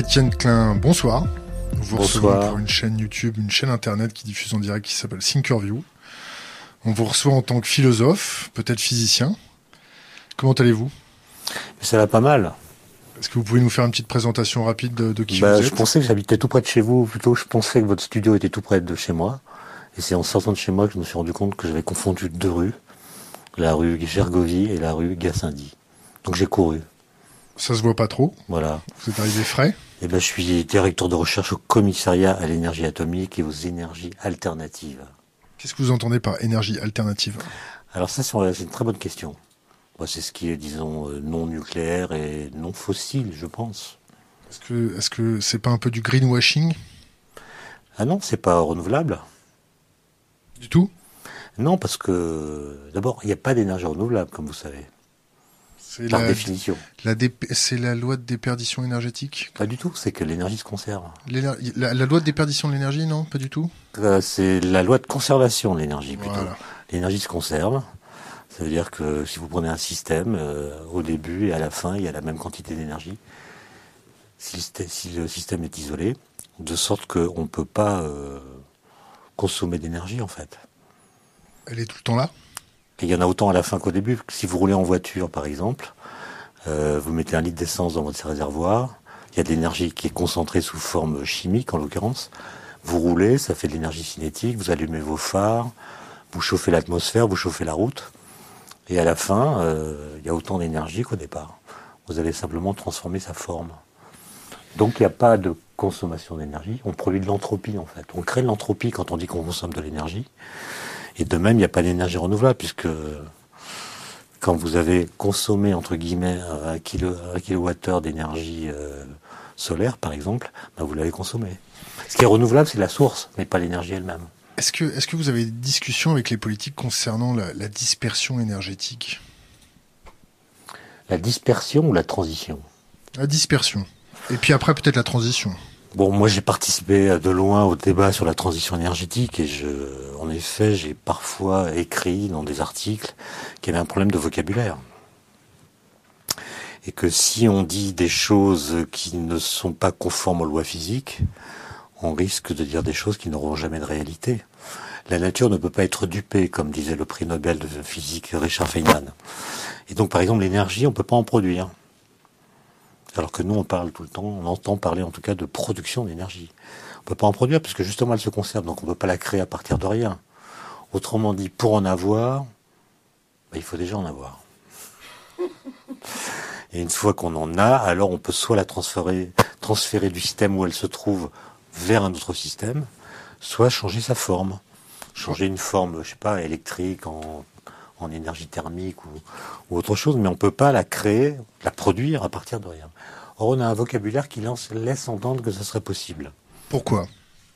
Étienne Klein, bonsoir. Nous vous Bonsoir. recevons pour une chaîne YouTube, une chaîne internet qui diffuse en direct qui s'appelle Thinkerview. On vous reçoit en tant que philosophe, peut-être physicien. Comment allez-vous? Ça va pas mal. Est-ce que vous pouvez nous faire une petite présentation rapide de, de qui Bah, vous je êtes? pensais que j'habitais tout près de chez vous, ou plutôt je pensais que votre studio était tout près de chez moi. Et c'est en sortant de chez moi que je me suis rendu compte que j'avais confondu deux rues, la rue Gergovie et la rue Gassendi. Donc j'ai couru, Ça se voit pas trop. voilà. Vous êtes arrivé frais? Et ben je suis directeur de recherche au commissariat à l'énergie atomique et aux énergies alternatives. Qu'est-ce que vous entendez par énergie alternative? Alors ça c'est une très bonne question. C'est ce qui est, disons, euh, non nucléaire et non fossile, je pense. Est-ce que est-ce que c'est pas un peu du greenwashing? Ah non, c'est pas renouvelable. du tout? Non, parce que d'abord, il n'y a pas d'énergie renouvelable, comme vous savez, par la, définition. la c'est la loi de déperdition énergétique. Pas du tout, c'est que l'énergie se conserve. La, la loi de déperdition de l'énergie, non, pas du tout? Euh, C'est la loi de conservation de l'énergie plutôt. Voilà. L'énergie se conserve. Ça veut dire que si vous prenez un système, euh, au début et à la fin, il y a la même quantité d'énergie. Si, le système- si le système est isolé, de sorte qu'on ne peut pas euh, consommer d'énergie en fait. Elle est tout le temps là? Il y en a autant à la fin qu'au début. Si vous roulez en voiture, par exemple, euh, vous mettez un litre d'essence dans votre réservoir, il y a de l'énergie qui est concentrée sous forme chimique, en l'occurrence. Vous roulez, ça fait de l'énergie cinétique, vous allumez vos phares, vous chauffez l'atmosphère, vous chauffez la route. Et à la fin, euh, il y a autant d'énergie qu'au départ. Vous avez simplement transformé sa forme. Donc il n'y a pas de consommation d'énergie. On produit de l'entropie, en fait. On crée de l'entropie quand on dit qu'on consomme de l'énergie. Et de même, il n'y a pas d'énergie renouvelable, puisque quand vous avez consommé, entre guillemets, un, kilo, un kilowattheure d'énergie euh, solaire, par exemple, ben, vous l'avez consommé. Ce qui est renouvelable, c'est la source, mais pas l'énergie elle-même. Est-ce que, est-ce que vous avez des discussions avec les politiques concernant la, la dispersion énergétique? La dispersion ou la transition? La dispersion. Et puis après, peut-être la transition. Bon, moi j'ai participé de loin au débat sur la transition énergétique et je, en effet, j'ai parfois écrit dans des articles qu'il y avait un problème de vocabulaire. Et que si on dit des choses qui ne sont pas conformes aux lois physiques, on risque de dire des choses qui n'auront jamais de réalité. La nature ne peut pas être dupée, comme disait le prix Nobel de physique Richard Feynman. Et donc, par exemple, l'énergie, on ne peut pas en produire. Alors que nous, on parle tout le temps, on entend parler en tout cas de production d'énergie. On peut pas en produire parce que justement elle se conserve, donc on ne peut pas la créer à partir de rien. Autrement dit, pour en avoir, ben, il faut déjà en avoir. Et une fois qu'on en a, alors on peut soit la transférer, transférer du système où elle se trouve vers un autre système, soit changer sa forme. Changer une forme, je sais pas, électrique, en, en énergie thermique ou, ou autre chose, mais on ne peut pas la créer, la produire à partir de rien. Or, on a un vocabulaire qui laisse entendre que ce serait possible. Pourquoi?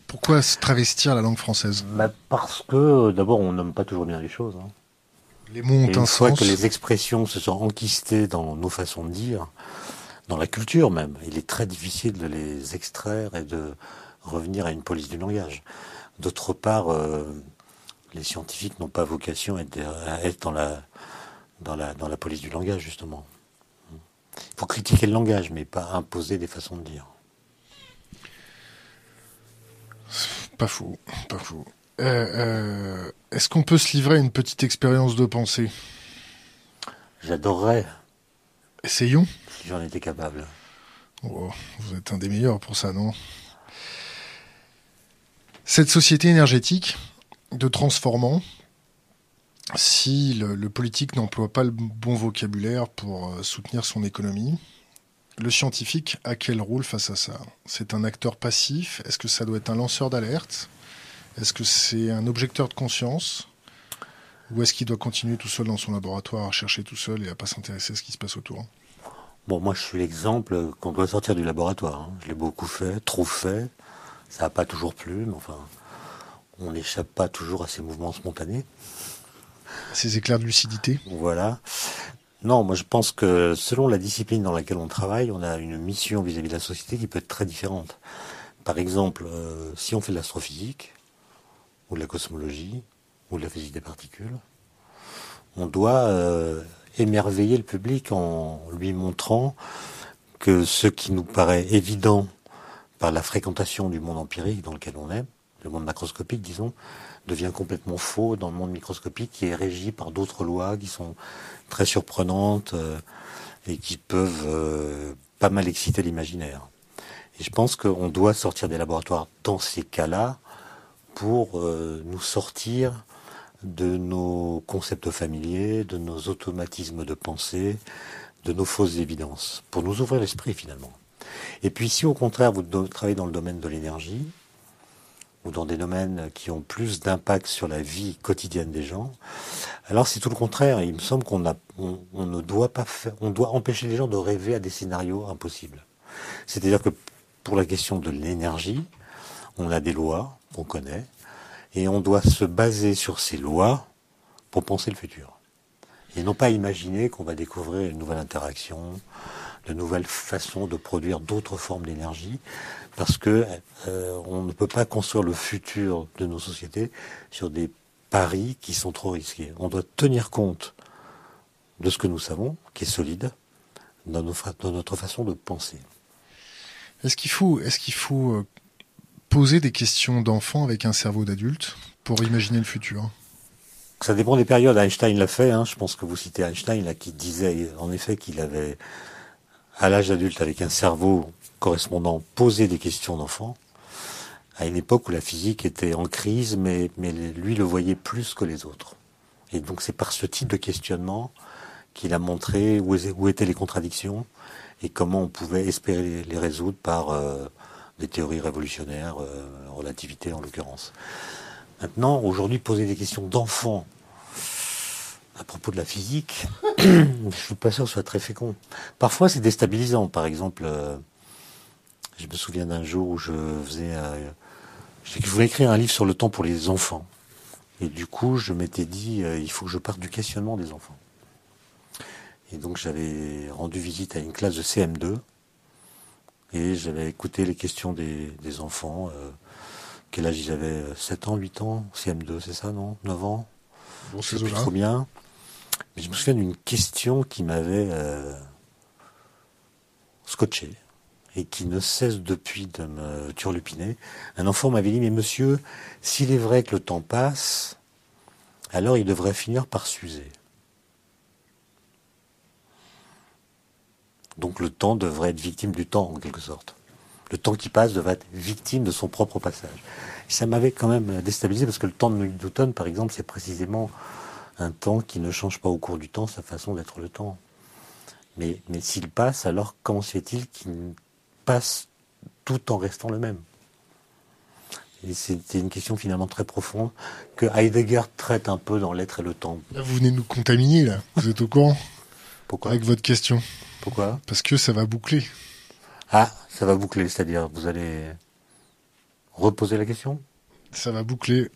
Pourquoi se travestir la langue française? Bah, parce que, d'abord, on nomme pas toujours bien les choses. hein. Les mots ont Et un sens. que les expressions se sont enquistées dans nos façons de dire, dans la culture même, il est très difficile de les extraire et de revenir à une police du langage. D'autre part, euh, les scientifiques n'ont pas vocation à être, à être dans, la, dans, la, dans la police du langage, justement. Il faut critiquer le langage, mais pas imposer des façons de dire. Pas faux, pas faux. Euh, euh, Est-ce qu'on peut se livrer à une petite expérience de pensée? J'adorerais Essayons. si j'en étais capable. Oh, vous êtes un des meilleurs pour ça, non? Cette société énergétique de transformant, si le, politique n'emploie pas le bon vocabulaire pour euh, soutenir son économie, le scientifique a quel rôle face à ça? C'est un acteur passif? Est-ce que ça doit être un lanceur d'alerte? Est-ce que c'est un objecteur de conscience? Ou est-ce qu'il doit continuer tout seul dans son laboratoire à chercher tout seul et à pas s'intéresser à ce qui se passe autour? Bon, moi, je suis l'exemple qu'on doit sortir du laboratoire. hein. Je l'ai beaucoup fait, trop fait. Ça n'a pas toujours plu, mais enfin, on n'échappe pas toujours à ces mouvements spontanés. Ces éclairs de lucidité Voilà. Non, moi, je pense que selon la discipline dans laquelle on travaille, on a une mission vis-à-vis de la société qui peut être très différente. Par exemple, euh, si on fait de l'astrophysique, ou de la cosmologie, ou de la physique des particules, on doit euh, émerveiller le public en lui montrant que ce qui nous paraît évident par la fréquentation du monde empirique dans lequel on est, le monde macroscopique, disons, devient complètement faux dans le monde microscopique qui est régi par d'autres lois qui sont très surprenantes euh, et qui peuvent euh, pas mal exciter l'imaginaire. Et je pense qu'on doit sortir des laboratoires dans ces cas-là pour euh, nous sortir de nos concepts familiers, de nos automatismes de pensée, de nos fausses évidences, pour nous ouvrir l'esprit finalement. Et puis si au contraire vous travaillez dans le domaine de l'énergie, ou dans des domaines qui ont plus d'impact sur la vie quotidienne des gens, alors c'est tout le contraire. Il me semble qu'on ne doit pas faire, on doit empêcher les gens de rêver à des scénarios impossibles. C'est-à-dire que pour la question de l'énergie, on a des lois qu'on connaît, et on doit se baser sur ces lois pour penser le futur. Et non pas imaginer qu'on va découvrir une nouvelle interaction, de nouvelles façons de produire d'autres formes d'énergie, parce que euh, on ne peut pas construire le futur de nos sociétés sur des paris qui sont trop risqués. On doit tenir compte de ce que nous savons, qui est solide, dans, notre façon de penser. Est-ce qu'il faut, est-ce qu'il faut euh, poser des questions d'enfant avec un cerveau d'adulte pour imaginer le futur? Ça dépend des périodes. Einstein l'a fait. Hein. Je pense que vous citez Einstein là, qui disait en effet qu'il avait à l'âge adulte avec un cerveau correspondant posé des questions d'enfant à une époque où la physique était en crise, mais, mais lui le voyait plus que les autres. Et donc c'est par ce type de questionnement qu'il a montré où, où, étaient les contradictions et comment on pouvait espérer les résoudre par euh, des théories révolutionnaires, euh, relativité en l'occurrence. Maintenant, aujourd'hui, poser des questions d'enfants à propos de la physique, je suis pas sûr que ce soit très fécond. Parfois, c'est déstabilisant. Par exemple, euh, je me souviens d'un jour où je faisais, euh, je voulais écrire un livre sur le temps pour les enfants. Et du coup, je m'étais dit, euh, il faut que je parte du questionnement des enfants. Et donc, j'avais rendu visite à une classe de CM2 et j'avais écouté les questions des, enfants. quel âge ils avaient 7 ans, 8 ans CM2, c'est ça, non? 9 ans? Bon, c'est trop bien. Je me souviens d'une question qui m'avait euh, scotché et qui ne cesse depuis de me turlupiner. Un enfant m'avait dit, mais monsieur, s'il est vrai que le temps passe, alors il devrait finir par s'user. Donc le temps devrait être victime du temps, en quelque sorte. Le temps qui passe devrait être victime de son propre passage. ça m'avait quand même déstabilisé parce que le temps de Newton, par exemple, c'est précisément un temps qui ne change pas au cours du temps sa façon d'être le temps. Mais, mais s'il passe, alors comment se fait-il qu'il passe tout en restant le même? Et c'était une question finalement très profonde que Heidegger traite un peu dans L'être et le temps. Là, vous venez nous contaminer, là. Vous êtes au courant? Pourquoi? Avec votre question. Pourquoi? Parce que ça va boucler. Ah, ça va boucler, c'est-à-dire vous allez reposer la question? Ça va boucler.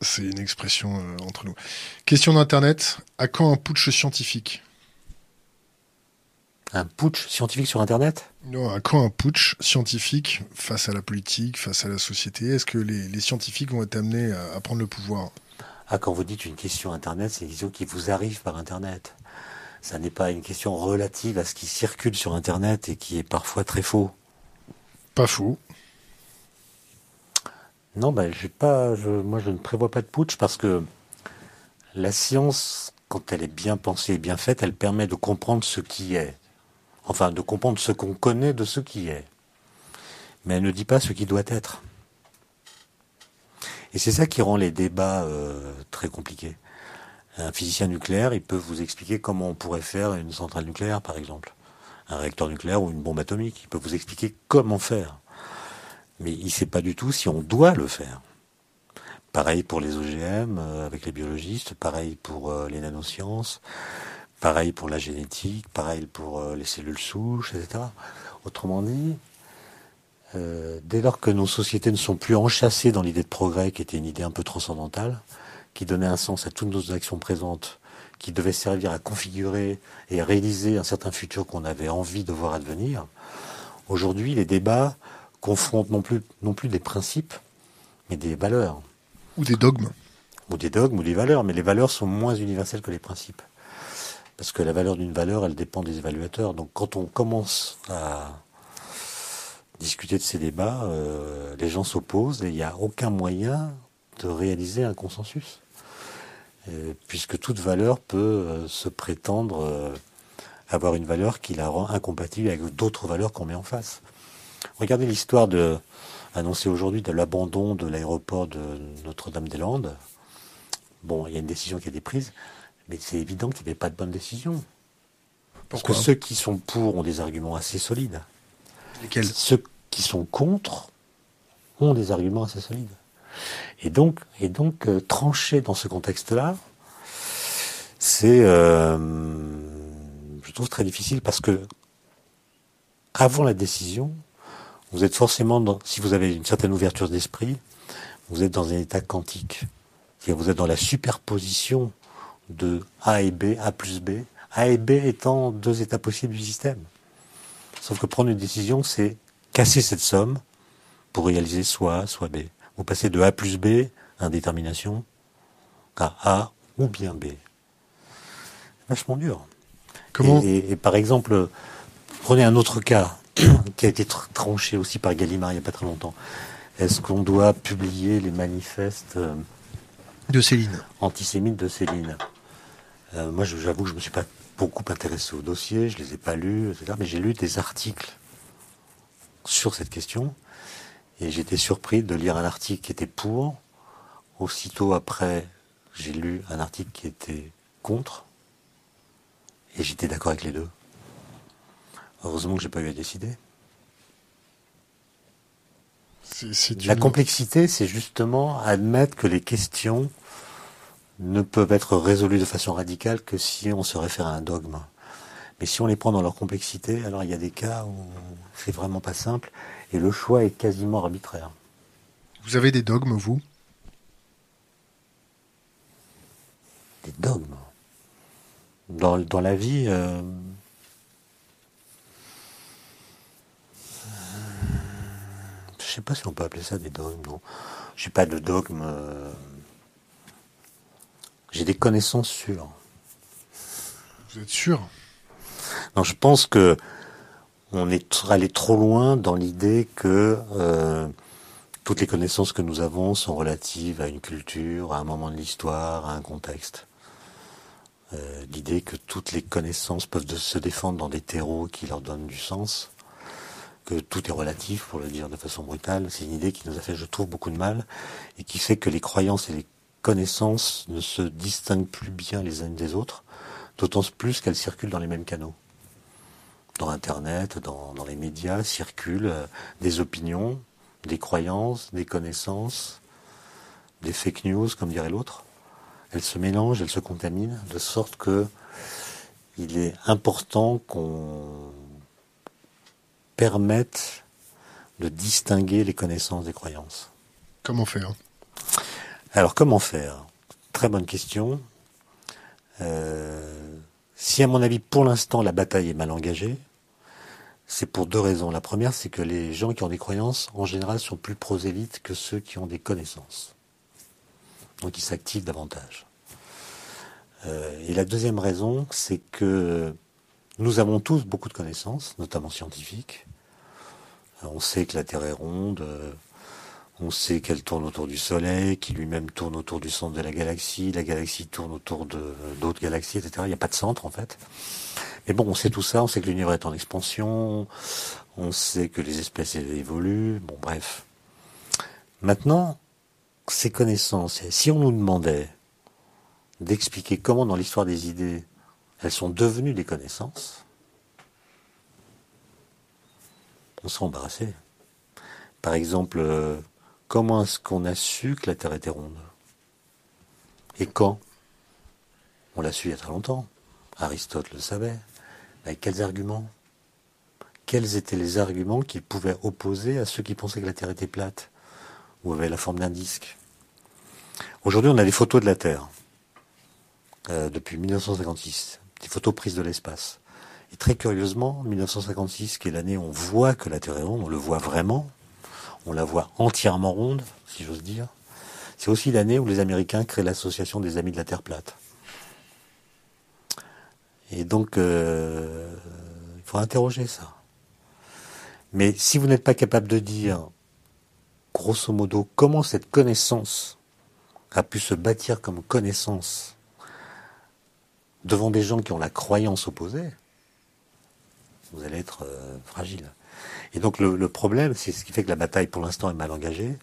C'est une expression euh, entre nous. Question d'Internet. À quand un putsch scientifique? Un putsch scientifique sur Internet? Non, à quand un putsch scientifique face à la politique, face à la société? Est-ce que les, scientifiques vont être amenés à, prendre le pouvoir? Ah, quand vous dites une question Internet, c'est une question qui vous arrive par Internet. Ça n'est pas une question relative à ce qui circule sur Internet et qui est parfois très faux. Pas faux. Non, ben, j'ai pas, moi, je ne prévois pas de putsch parce que la science, quand elle est bien pensée et bien faite, elle permet de comprendre ce qui est. Enfin, de comprendre ce qu'on connaît de ce qui est. Mais elle ne dit pas ce qui doit être. Et c'est ça qui rend les débats euh, très compliqués. Un physicien nucléaire, il peut vous expliquer comment on pourrait faire une centrale nucléaire, par exemple. Un réacteur nucléaire ou une bombe atomique. Il peut vous expliquer comment faire mais il ne sait pas du tout si on doit le faire. Pareil pour les OGM euh, avec les biologistes, pareil pour euh, les nanosciences, pareil pour la génétique, pareil pour euh, les cellules souches, etc. Autrement dit, dès lors que nos sociétés ne sont plus enchâssées dans l'idée de progrès, qui était une idée un peu transcendantale, qui donnait un sens à toutes nos actions présentes, qui devait servir à configurer et réaliser un certain futur qu'on avait envie de voir advenir, aujourd'hui les débats confrontent non plus, non plus des principes, mais des valeurs. Ou des dogmes. Ou des dogmes ou des valeurs, mais les valeurs sont moins universelles que les principes. Parce que la valeur d'une valeur, elle dépend des évaluateurs. Donc quand on commence à discuter de ces débats, euh, les gens s'opposent et il n'y a aucun moyen de réaliser un consensus. puisque toute valeur peut euh, se prétendre euh, avoir une valeur qui la rend incompatible avec d'autres valeurs qu'on met en face. Regardez l'histoire de, annoncée aujourd'hui de l'abandon de l'aéroport de Notre-Dame-des-Landes. Bon, il y a une décision qui a été prise, mais c'est évident qu'il n'y avait pas de bonne décision. Parce que ceux qui sont pour ont des arguments assez solides. Lesquels? Ceux qui sont contre ont des arguments assez solides. Et donc, et donc euh, trancher dans ce contexte-là, c'est, euh, je trouve très difficile parce que avant la décision, vous êtes forcément, dans, si vous avez une certaine ouverture d'esprit, vous êtes dans un état quantique. Vous êtes dans la superposition de A et B, A plus B, A et B étant deux états possibles du système. Sauf que prendre une décision, c'est casser cette somme pour réaliser soit A, soit B. Vous passez de A plus B, indétermination, à A ou bien B. Vachement dur. Comment et, par exemple, prenez un autre cas qui a été tranché aussi par Gallimard il n'y a pas très longtemps. Est-ce qu'on doit publier les manifestes euh, de Céline antisémites de Céline? Euh, Moi, j'avoue que je ne me suis pas beaucoup intéressé au dossier, je ne les ai pas lus, etc. Mais j'ai lu des articles sur cette question et j'étais surpris de lire un article qui était pour. Aussitôt après, j'ai lu un article qui était contre et j'étais d'accord avec les deux. Heureusement que j'ai pas eu à décider. La complexité, c'est justement admettre que les questions ne peuvent être résolues de façon radicale que si on se réfère à un dogme. Mais si on les prend dans leur complexité, alors il y a des cas où c'est vraiment pas simple et le choix est quasiment arbitraire. Vous avez des dogmes, vous? Des dogmes? Dans, dans la vie, euh, je sais pas si on peut appeler ça des dogmes, non. Je n'ai pas de dogme. Euh, j'ai des connaissances sûres. Vous êtes sûr? Non, je pense que on est allé trop loin dans l'idée que euh, toutes les connaissances que nous avons sont relatives à une culture, à un moment de l'histoire, à un contexte. Euh, l'idée que toutes les connaissances peuvent se défendre dans des terreaux qui leur donnent du sens que tout est relatif, pour le dire de façon brutale. C'est une idée qui nous a fait, je trouve, beaucoup de mal et qui fait que les croyances et les connaissances ne se distinguent plus bien les unes des autres, d'autant plus qu'elles circulent dans les mêmes canaux. Dans Internet, dans, les médias, circulent euh, des opinions, des croyances, des connaissances, des fake news, comme dirait l'autre. Elles se mélangent, elles se contaminent, de sorte que il est important qu'on permettent de distinguer les connaissances des croyances. Comment faire? Alors comment faire? Très bonne question. Euh, si à mon avis pour l'instant la bataille est mal engagée, c'est pour deux raisons. La première, c'est que les gens qui ont des croyances, en général, sont plus prosélytes que ceux qui ont des connaissances. Donc ils s'activent davantage. Euh, et la deuxième raison, c'est que nous avons tous beaucoup de connaissances, notamment scientifiques. Euh, on sait que la Terre est ronde, euh, on sait qu'elle tourne autour du Soleil, qu'il lui-même tourne autour du centre de la galaxie, la galaxie tourne autour d'autres galaxies, etc. Il n'y a pas de centre en fait. Mais bon, on sait tout ça, on sait que l'univers est en expansion, on sait que les espèces évoluent, bon bref. Maintenant, ces connaissances, si on nous demandait d'expliquer comment dans l'histoire des idées elles sont devenues des connaissances, on serait embarrassé. Par exemple, euh, comment est-ce qu'on a su que la Terre était ronde? Et quand? On l'a su il y a très longtemps. Aristote le savait. Avec quels arguments? Quels étaient les arguments qu'il pouvait opposer à ceux qui pensaient que la Terre était plate ou avait la forme d'un disque? Aujourd'hui, on a des photos de la Terre euh, depuis 1956 des photos prises de l'espace. Et très curieusement, 1956, qui est l'année où on voit que la Terre est ronde, on le voit vraiment, on la voit entièrement ronde, si j'ose dire, c'est aussi l'année où les Américains créent l'association des Amis de la Terre plate. Et donc, euh, il faut interroger ça. Mais si vous n'êtes pas capable de dire, grosso modo, comment cette connaissance a pu se bâtir comme connaissance devant des gens qui ont la croyance opposée, vous allez être euh, fragile. Et donc le, problème, c'est ce qui fait que la bataille pour l'instant est mal engagée,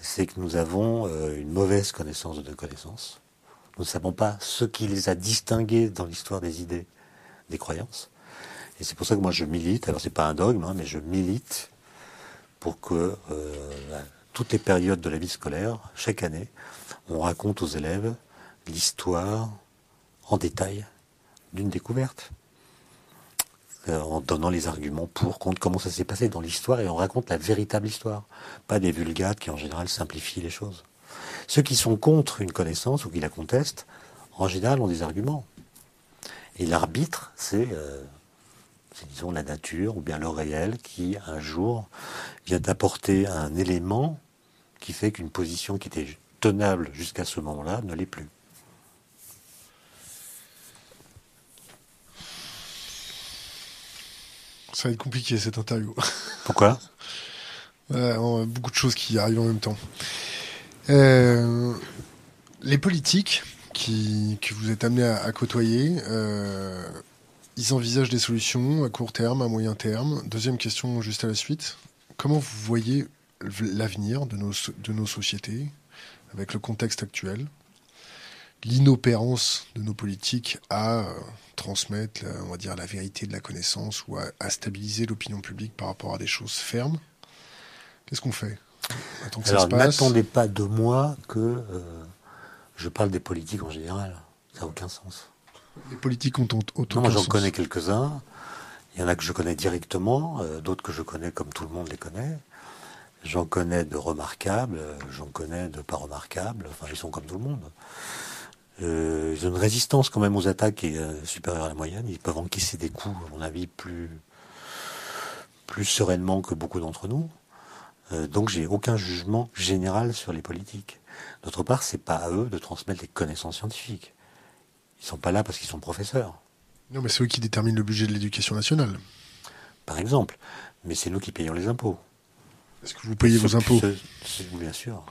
c'est que nous avons euh, une mauvaise connaissance de connaissances. Nous ne savons pas ce qui les a distingués dans l'histoire des idées, des croyances. Et c'est pour ça que moi je milite, alors c'est pas un dogme, hein, mais je milite pour que euh, toutes les périodes de la vie scolaire, chaque année, on raconte aux élèves l'histoire en détail d'une découverte. Euh, en donnant les arguments pour, contre, comment ça s'est passé dans l'histoire, et on raconte la véritable histoire, pas des vulgates qui en général simplifient les choses. Ceux qui sont contre une connaissance ou qui la contestent, en général ont des arguments. Et l'arbitre, c'est, euh, disons, la nature ou bien le réel qui, un jour, vient apporter un élément qui fait qu'une position qui était tenable jusqu'à ce moment-là ne l'est plus. Ça va être compliqué cette interview. Pourquoi Beaucoup de choses qui arrivent en même temps. Euh, les politiques qui, que vous êtes amenés à, côtoyer, euh, ils envisagent des solutions à court terme, à moyen terme. Deuxième question juste à la suite. Comment vous voyez l'avenir de nos, de nos sociétés avec le contexte actuel? L'inopérance de nos politiques à transmettre, on va dire, la vérité de la connaissance ou à, stabiliser l'opinion publique par rapport à des choses fermes. Qu'est-ce qu'on fait? Alors, n'attendez pas de moi que euh, je parle des politiques en général. Ça n'a aucun sens. Les politiques ont, autant Non, j'en connais quelques-uns. Il y en a que je connais directement, euh, d'autres que je connais comme tout le monde les connaît. J'en connais de remarquables, euh, j'en connais de pas remarquables. Enfin, ils sont comme tout le monde. Euh, ils ont une résistance quand même aux attaques qui est euh, supérieure à la moyenne. Ils peuvent encaisser des coups, à mon avis, plus, plus sereinement que beaucoup d'entre nous. Euh, donc j'ai aucun jugement général sur les politiques. D'autre part, c'est pas à eux de transmettre les connaissances scientifiques. Ils sont pas là parce qu'ils sont professeurs. Non, mais c'est eux qui déterminent le budget de l'éducation nationale. Par exemple. Mais c'est nous qui payons les impôts. Est-ce que vous payez vos impôts? Bien sûr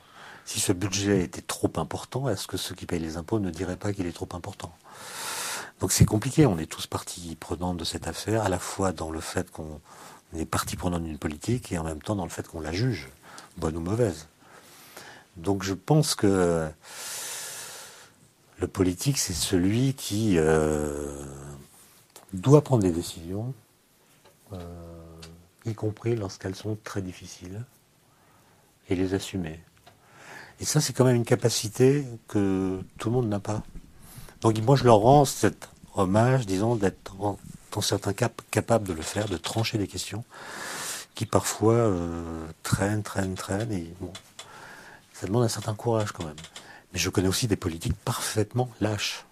si ce budget était trop important, est-ce que ceux qui payent les impôts ne diraient pas qu'il est trop important? Donc c'est compliqué, on est tous partie prenante de cette affaire, à la fois dans le fait qu'on est partie prenante d'une politique et en même temps dans le fait qu'on la juge, bonne ou mauvaise. Donc je pense que le politique, c'est celui qui euh, doit prendre des décisions, euh, y compris lorsqu'elles sont très difficiles, et les assumer. Et ça, c'est quand même une capacité que tout le monde n'a pas. Donc moi, je leur rends cet hommage, disons, d'être dans certains cas capables de le faire, de trancher des questions qui parfois euh, traînent, traînent, traînent. Ça demande un certain courage quand même. Mais je connais aussi des politiques parfaitement lâches.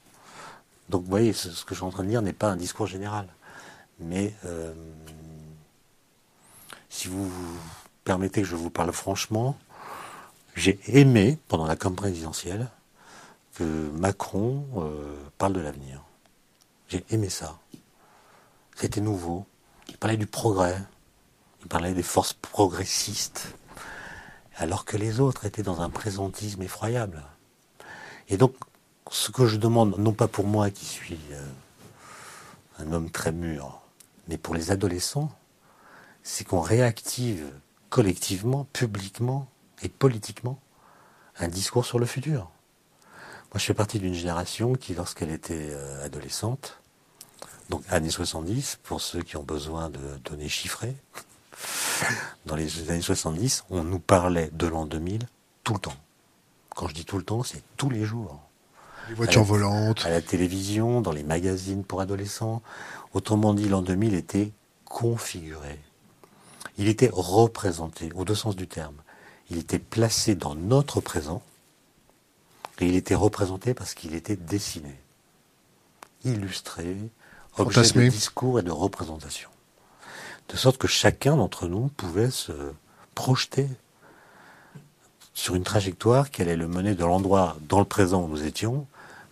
Donc vous voyez, ce, que je suis en train de dire n'est pas un discours général. Mais euh, si vous permettez que je vous parle franchement, j'ai aimé, pendant la campagne présidentielle, que Macron euh, parle de l'avenir. J'ai aimé ça. C'était nouveau. Il parlait du progrès. Il parlait des forces progressistes. Alors que les autres étaient dans un présentisme effroyable. Et donc, ce que je demande, non pas pour moi qui suis euh, un homme très mûr, mais pour les adolescents, c'est qu'on réactive collectivement, publiquement, et politiquement un discours sur le futur. Moi, je fais partie d'une génération qui, lorsqu'elle était euh, adolescente, donc années 70, pour ceux qui ont besoin de données chiffrées, dans les années 70, on nous parlait de l'an 2000 tout le temps. Quand je dis tout le temps, c'est tous les jours. Les voitures volantes. À la télévision, dans les magazines pour adolescents. Autrement dit, l'an 2000 était configuré. Il était représenté, au deux sens du terme il était placé dans notre présent et il était représenté parce qu'il était dessiné, illustré, objet de discours et de représentation. De sorte que chacun d'entre nous pouvait se projeter sur une trajectoire qui allait le mener de l'endroit dans le présent où nous étions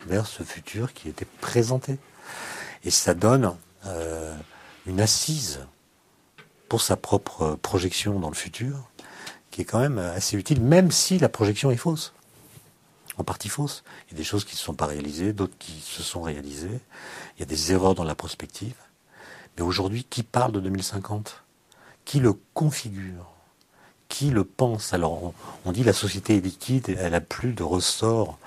vers ce futur qui était présenté. Et ça donne euh, une assise pour sa propre projection dans le futur, qui est quand même assez utile, même si la projection est fausse, en partie fausse. Il y a des choses qui ne se sont pas réalisées, d'autres qui se sont réalisées. Il y a des erreurs dans la prospective. Mais aujourd'hui, qui parle de 2050 Qui le configure? Qui le pense? Alors, on, dit la société est liquide, elle a plus de ressorts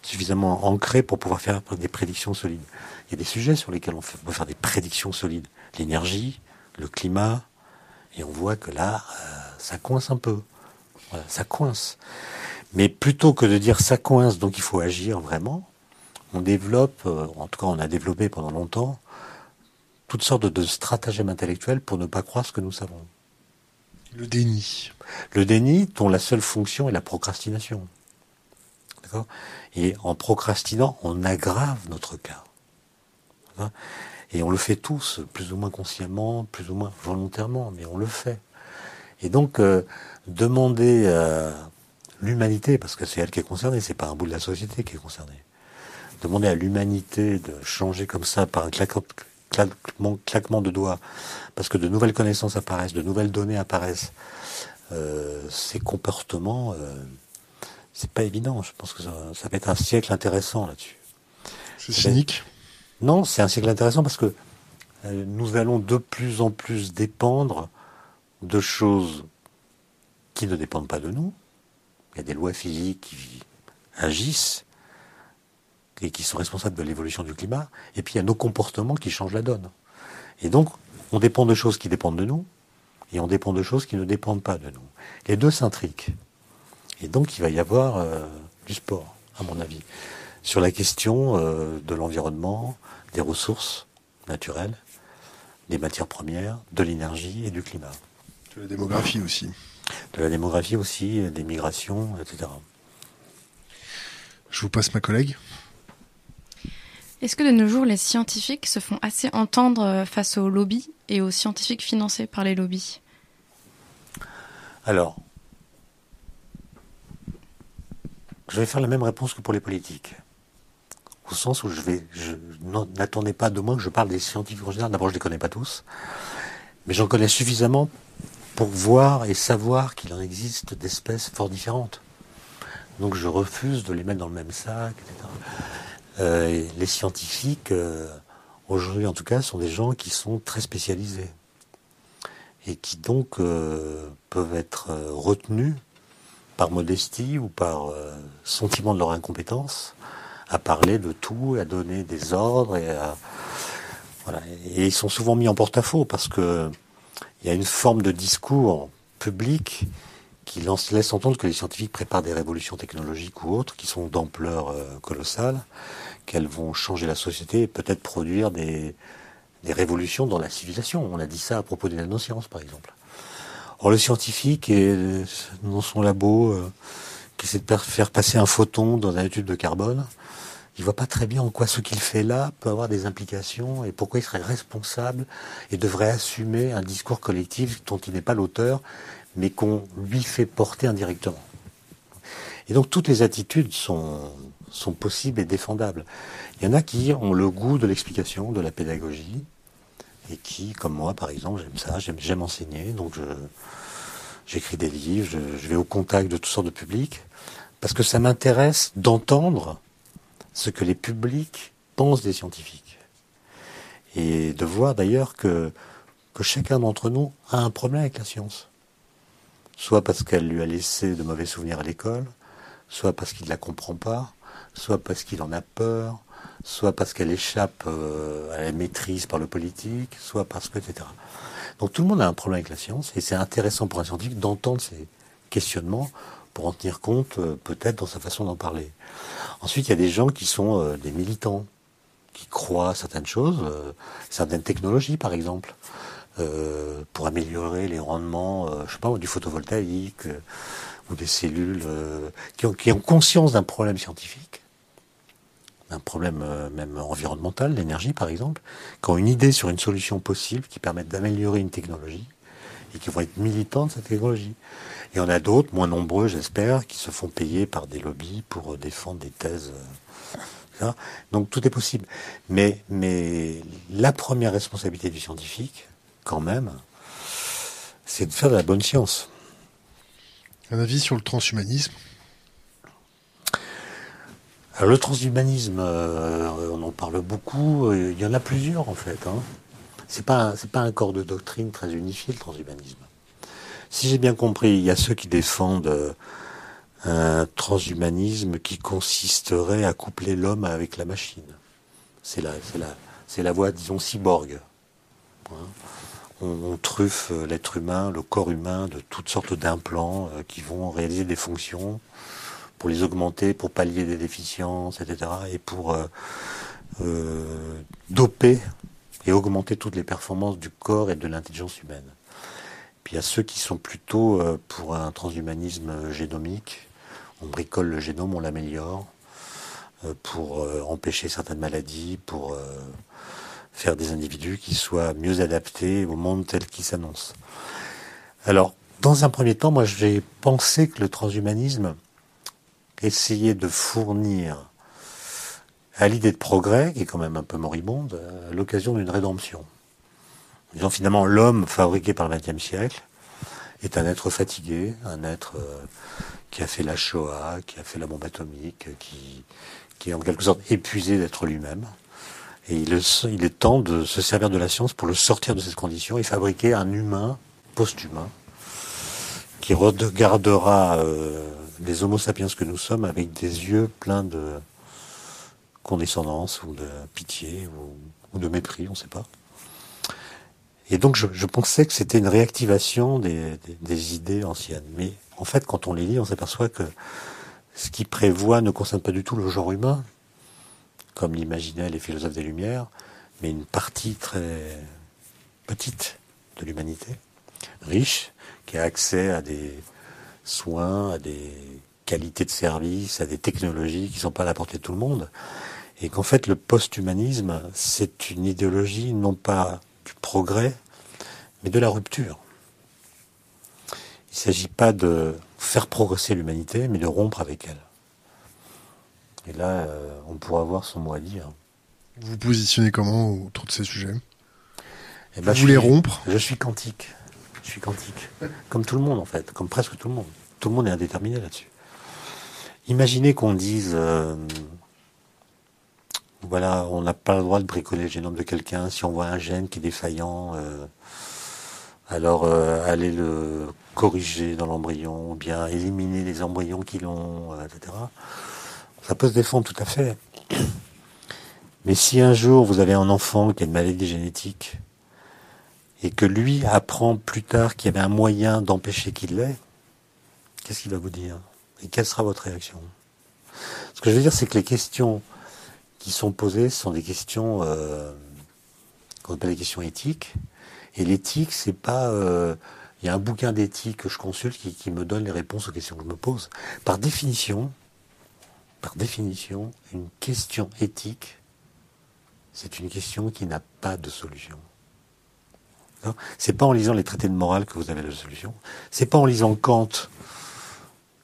suffisamment ancrés pour pouvoir faire des prédictions solides. Il y a des sujets sur lesquels on peut faire des prédictions solides. L'énergie, le climat, et on voit que là, euh, ça coince un peu. Ça coince. Mais plutôt que de dire ça coince, donc il faut agir vraiment, on développe, euh, en tout cas on a développé pendant longtemps, toutes sortes de stratagèmes intellectuels pour ne pas croire ce que nous savons. Le déni. Le déni dont la seule fonction est la procrastination. D'accord? Et en procrastinant, on aggrave notre cas. Et on le fait tous, plus ou moins consciemment, plus ou moins volontairement, mais on le fait. Et donc, euh, demander à l'humanité, parce que c'est elle qui est concernée, c'est pas un bout de la société qui est concerné, demander à l'humanité de changer comme ça par un claquement, de doigts, parce que de nouvelles connaissances apparaissent, de nouvelles données apparaissent, euh, ces comportements, euh, c'est pas évident. Je pense que ça, ça va être un siècle intéressant là-dessus. C'est cynique. Non, c'est un siècle intéressant parce que euh, nous allons de plus en plus dépendre de choses qui ne dépendent pas de nous. Il y a des lois physiques qui agissent et qui sont responsables de l'évolution du climat. Et puis il y a nos comportements qui changent la donne. Et donc, on dépend de choses qui dépendent de nous et on dépend de choses qui ne dépendent pas de nous. Les deux s'intriquent. Et donc, il va y avoir euh, du sport, à mon avis sur la question euh, de l'environnement, des ressources naturelles, des matières premières, de l'énergie et du climat. De la démographie aussi. De la démographie aussi, des migrations, etc. Je vous passe ma collègue. Est-ce que de nos jours, les scientifiques se font assez entendre euh, face aux lobbies et aux scientifiques financés par les lobbies? Alors, je vais faire la même réponse que pour les politiques au sens où je vais, je n'attendais pas de moi que je parle des scientifiques en général. D'abord, je les connais pas tous, mais j'en connais suffisamment pour voir et savoir qu'il en existe d'espèces fort différentes. Donc, je refuse de les mettre dans le même sac, etc. Euh, les scientifiques, euh, aujourd'hui en tout cas, sont des gens qui sont très spécialisés et qui donc euh, peuvent être retenus par modestie ou par sentiment de leur incompétence à parler de tout, à donner des ordres et voilà. Et ils sont souvent mis en porte-à-faux parce que il y a une forme de discours public qui laisse entendre que les scientifiques préparent des révolutions technologiques ou autres qui sont d'ampleur euh, colossale, qu'elles vont changer la société et peut-être produire des, des révolutions dans la civilisation. On a dit ça à propos des nanosciences, par exemple. Or, le scientifique, est, dans son labo, euh, qui essaie de faire passer un photon dans un tube de carbone, il voit pas très bien en quoi ce qu'il fait là peut avoir des implications et pourquoi il serait responsable et devrait assumer un discours collectif dont il n'est pas l'auteur, mais qu'on lui fait porter indirectement. Et donc toutes les attitudes sont, sont possibles et défendables. Il y en a qui ont le goût de l'explication, de la pédagogie, et qui, comme moi par exemple, j'aime ça, j'aime enseigner, donc j'écris des livres, je, je vais au contact de toutes sortes de publics, parce que ça m'intéresse d'entendre ce que les publics pensent des scientifiques. Et de voir d'ailleurs que, que chacun d'entre nous a un problème avec la science. Soit parce qu'elle lui a laissé de mauvais souvenirs à l'école, soit parce qu'il ne la comprend pas, soit parce qu'il en a peur, soit parce qu'elle échappe euh, à la maîtrise par le politique, soit parce que, etc. Donc tout le monde a un problème avec la science, et c'est intéressant pour un scientifique d'entendre ces questionnements pour en tenir compte euh, peut-être dans sa façon d'en parler. Ensuite, il y a des gens qui sont euh, des militants, qui croient à certaines choses, euh, certaines technologies par exemple, pour améliorer les rendements, je sais pas, du photovoltaïque ou des cellules, qui ont, qui, ont, conscience d'un problème scientifique, d'un problème même environnemental, l'énergie par exemple, qui ont une idée sur une solution possible qui permette d'améliorer une technologie et qui vont être militants de cette technologie. Il y en a d'autres, moins nombreux j'espère, qui se font payer par des lobbies pour défendre des thèses euh, Donc tout est possible. Mais, mais la première responsabilité du scientifique, quand même, c'est de faire de la bonne science. Un avis sur le transhumanisme? Alors, le transhumanisme, euh, on en parle beaucoup. Il y en a plusieurs en fait. Hein. C'est pas c'est pas un corps de doctrine très unifié le transhumanisme. Si j'ai bien compris, il y a ceux qui défendent euh, un transhumanisme qui consisterait à coupler l'homme avec la machine. C'est la, voie, disons, cyborg. Hein. on, truffe l'être humain, le corps humain, de toutes sortes d'implants euh, qui vont réaliser des fonctions pour les augmenter, pour pallier des déficiences, etc. Et pour euh, doper et augmenter toutes les performances du corps et de l'intelligence humaine. Puis il y a ceux qui sont plutôt pour un transhumanisme génomique, on bricole le génome, on l'améliore euh, pour euh, empêcher certaines maladies, pour euh, faire des individus qui soient mieux adaptés au monde tel qu'il s'annonce. Alors, dans un premier temps, moi j'ai pensé que le transhumanisme essayait de fournir à l'idée de progrès, qui est quand même un peu moribonde, l'occasion d'une rédemption. Disons finalement, l'homme fabriqué par le XXe siècle est un être fatigué, un être qui a fait la Shoah, qui a fait la bombe atomique, qui, est en quelque sorte épuisé d'être lui-même. Et il est, il est temps de se servir de la science pour le sortir de cette condition et fabriquer un humain post-humain qui regardera euh, les homo sapiens que nous sommes avec des yeux pleins de condescendance ou de pitié ou, de mépris, on ne sait pas. Et donc je, pensais que c'était une réactivation des, des, idées anciennes. Mais en fait, quand on les lit, on s'aperçoit que ce qui prévoit ne concerne pas du tout le genre humain, comme l'imaginaient les philosophes des Lumières, mais une partie très petite de l'humanité, riche, qui a accès à des soins, à des qualités de service, à des technologies qui ne sont pas à la portée de tout le monde. Et qu'en fait, le post-humanisme, c'est une idéologie non pas du progrès, mais de la rupture. Il ne s'agit pas de faire progresser l'humanité, mais de rompre avec elle. Et là, euh, on pourra avoir son mot à dire. Vous vous positionnez comment autour de ces sujets? Eh ben, Vous voulez rompre? Je suis quantique. Je suis quantique. Comme tout le monde, en fait. Comme presque tout le monde. Tout le monde est indéterminé là-dessus. Imaginez qu'on dise... Euh, voilà, on n'a pas le droit de bricoler le génome de quelqu'un. Si on voit un gène qui est défaillant, euh, alors euh, aller le corriger dans l'embryon, ou bien éliminer les embryons qui l'ont, euh, etc. Ça peut se défendre tout à fait. Mais si un jour vous avez un enfant qui a une maladie génétique, et que lui apprend plus tard qu'il y avait un moyen d'empêcher qu'il l'ait, qu'est-ce qu'il va vous dire? Et quelle sera votre réaction? Ce que je veux dire, c'est que les questions qui sont posées sont des questions euh, qu'on appelle des questions éthiques, et l'éthique, c'est pas. Euh, il y a un bouquin d'éthique que je consulte qui, qui, me donne les réponses aux questions que je me pose. Par définition, par définition, une question éthique, c'est une question qui n'a pas de solution. C'est pas en lisant les traités de morale que vous avez la solution. C'est pas en lisant Kant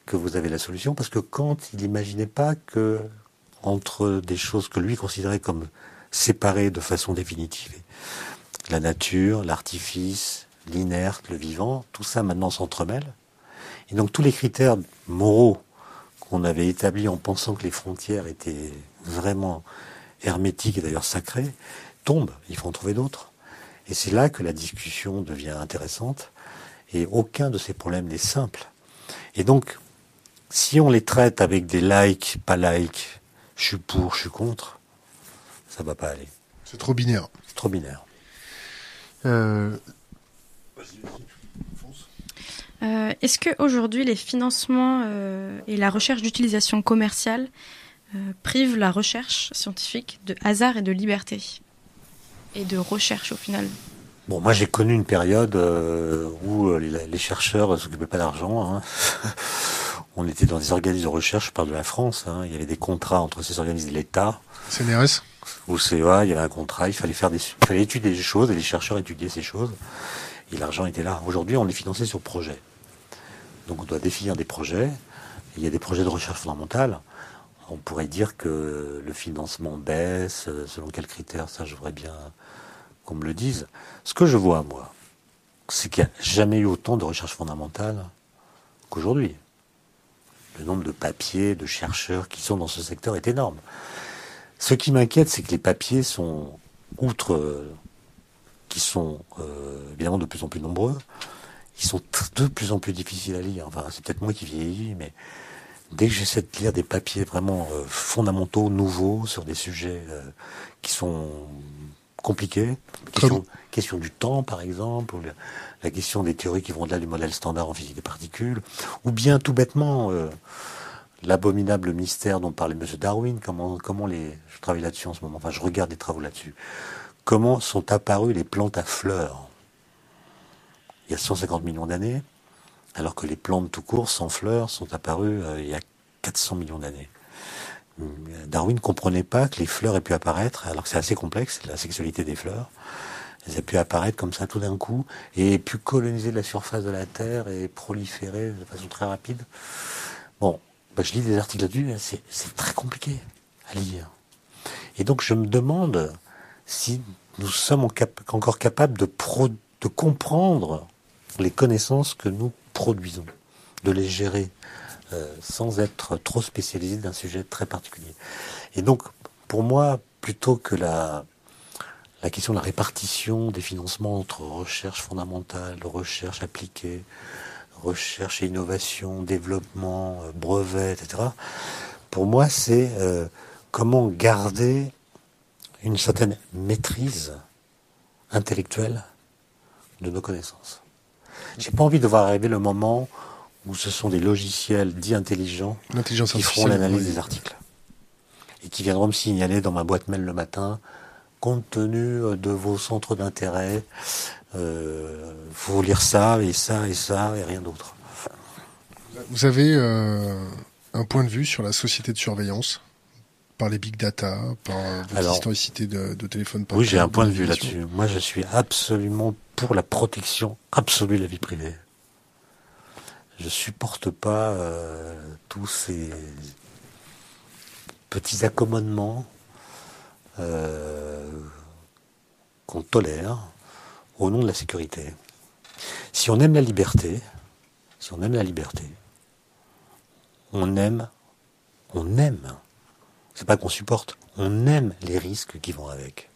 que vous avez la solution, parce que Kant, il n'imaginait pas que entre des choses que lui considérait comme séparées de façon définitive la nature, l'artifice, l'inerte, le vivant, tout ça maintenant s'entremêle. Et donc tous les critères moraux qu'on avait établis en pensant que les frontières étaient vraiment hermétiques et d'ailleurs sacrées, tombent. Il faut en trouver d'autres. Et c'est là que la discussion devient intéressante. Et aucun de ces problèmes n'est simple. Et donc, si on les traite avec des likes, pas likes, je suis pour, je suis contre, ça va pas aller. C'est trop binaire. C'est trop binaire. Euh, euh, est-ce qu'aujourd'hui, les financements euh, et la recherche d'utilisation commerciale privent la recherche scientifique de hasard et de liberté Et de recherche au final? Bon, moi j'ai connu une période où les, chercheurs ne s'occupaient pas d'argent. Hein. On était dans des organismes de recherche, je parle de la France, hein. il y avait des contrats entre ces organismes et l'État. CNRS au CEA, il y avait un contrat, il fallait faire des, il fallait étudier des choses et les chercheurs étudiaient ces choses. Et l'argent était là. Aujourd'hui, on est financé sur projet. Donc on doit définir des projets. Il y a des projets de recherche fondamentale. on pourrait dire que le financement baisse, selon quels critères, ça je voudrais bien qu'on me le dise. Ce que je vois, moi, c'est qu'il n'y a jamais eu autant de recherche fondamentale qu'aujourd'hui. Le nombre de papiers, de chercheurs qui sont dans ce secteur est énorme. Ce qui m'inquiète, c'est que les papiers sont, outre euh, qui sont euh, évidemment de plus en plus nombreux, ils sont de plus en plus difficiles à lire. Enfin, c'est peut-être moi qui vieillis, mais dès que j'essaie de lire des papiers vraiment euh, fondamentaux, nouveaux, sur des sujets qui sont compliqués, question, question, du temps par exemple, ou la, question des théories qui vont au-delà du modèle standard en physique des particules, ou bien tout bêtement l'abominable mystère dont parlait M. Darwin, comment, comment les, je travaille là-dessus en ce moment, enfin je regarde des travaux là-dessus, comment sont apparues les plantes à fleurs il y a 150 millions d'années, alors que les plantes tout court sans fleurs sont apparues euh, il y a 400 millions d'années. Darwin ne comprenait pas que les fleurs aient pu apparaître, alors que c'est assez complexe, la sexualité des fleurs. Elles aient pu apparaître comme ça tout d'un coup et pu coloniser la surface de la Terre et proliférer de façon très rapide. Bon, bah, je lis des articles là-dessus, c'est très compliqué à lire. Et donc je me demande si nous sommes encore capables de comprendre les connaissances que nous produisons, de les gérer euh, sans être trop spécialisé d'un sujet très particulier. Et donc, pour moi, plutôt que la, la question de la répartition des financements entre recherche fondamentale, recherche appliquée, recherche et innovation, développement, euh, brevet, etc. Pour moi, c'est euh, comment garder une certaine maîtrise intellectuelle de nos connaissances. J'ai pas envie de voir arriver le moment où ce sont des logiciels dits intelligents qui feront l'analyse des articles et qui viendront me signaler dans ma boîte mail le matin, compte tenu de vos centres d'intérêt, euh, faut lire ça et ça et ça et rien d'autre. Vous avez euh, un point de vue sur la société de surveillance par les big data, par votre historicité de, de téléphone Oui, j'ai un point de vue là-dessus. Moi, je suis absolument pour la protection absolue de la vie privée. Je supporte pas euh, tous ces petits accommodements euh, qu'on tolère au nom de la sécurité. Si on aime la liberté, si on aime la liberté, on aime, on aime, c'est pas qu'on supporte, on aime les risques qui vont avec.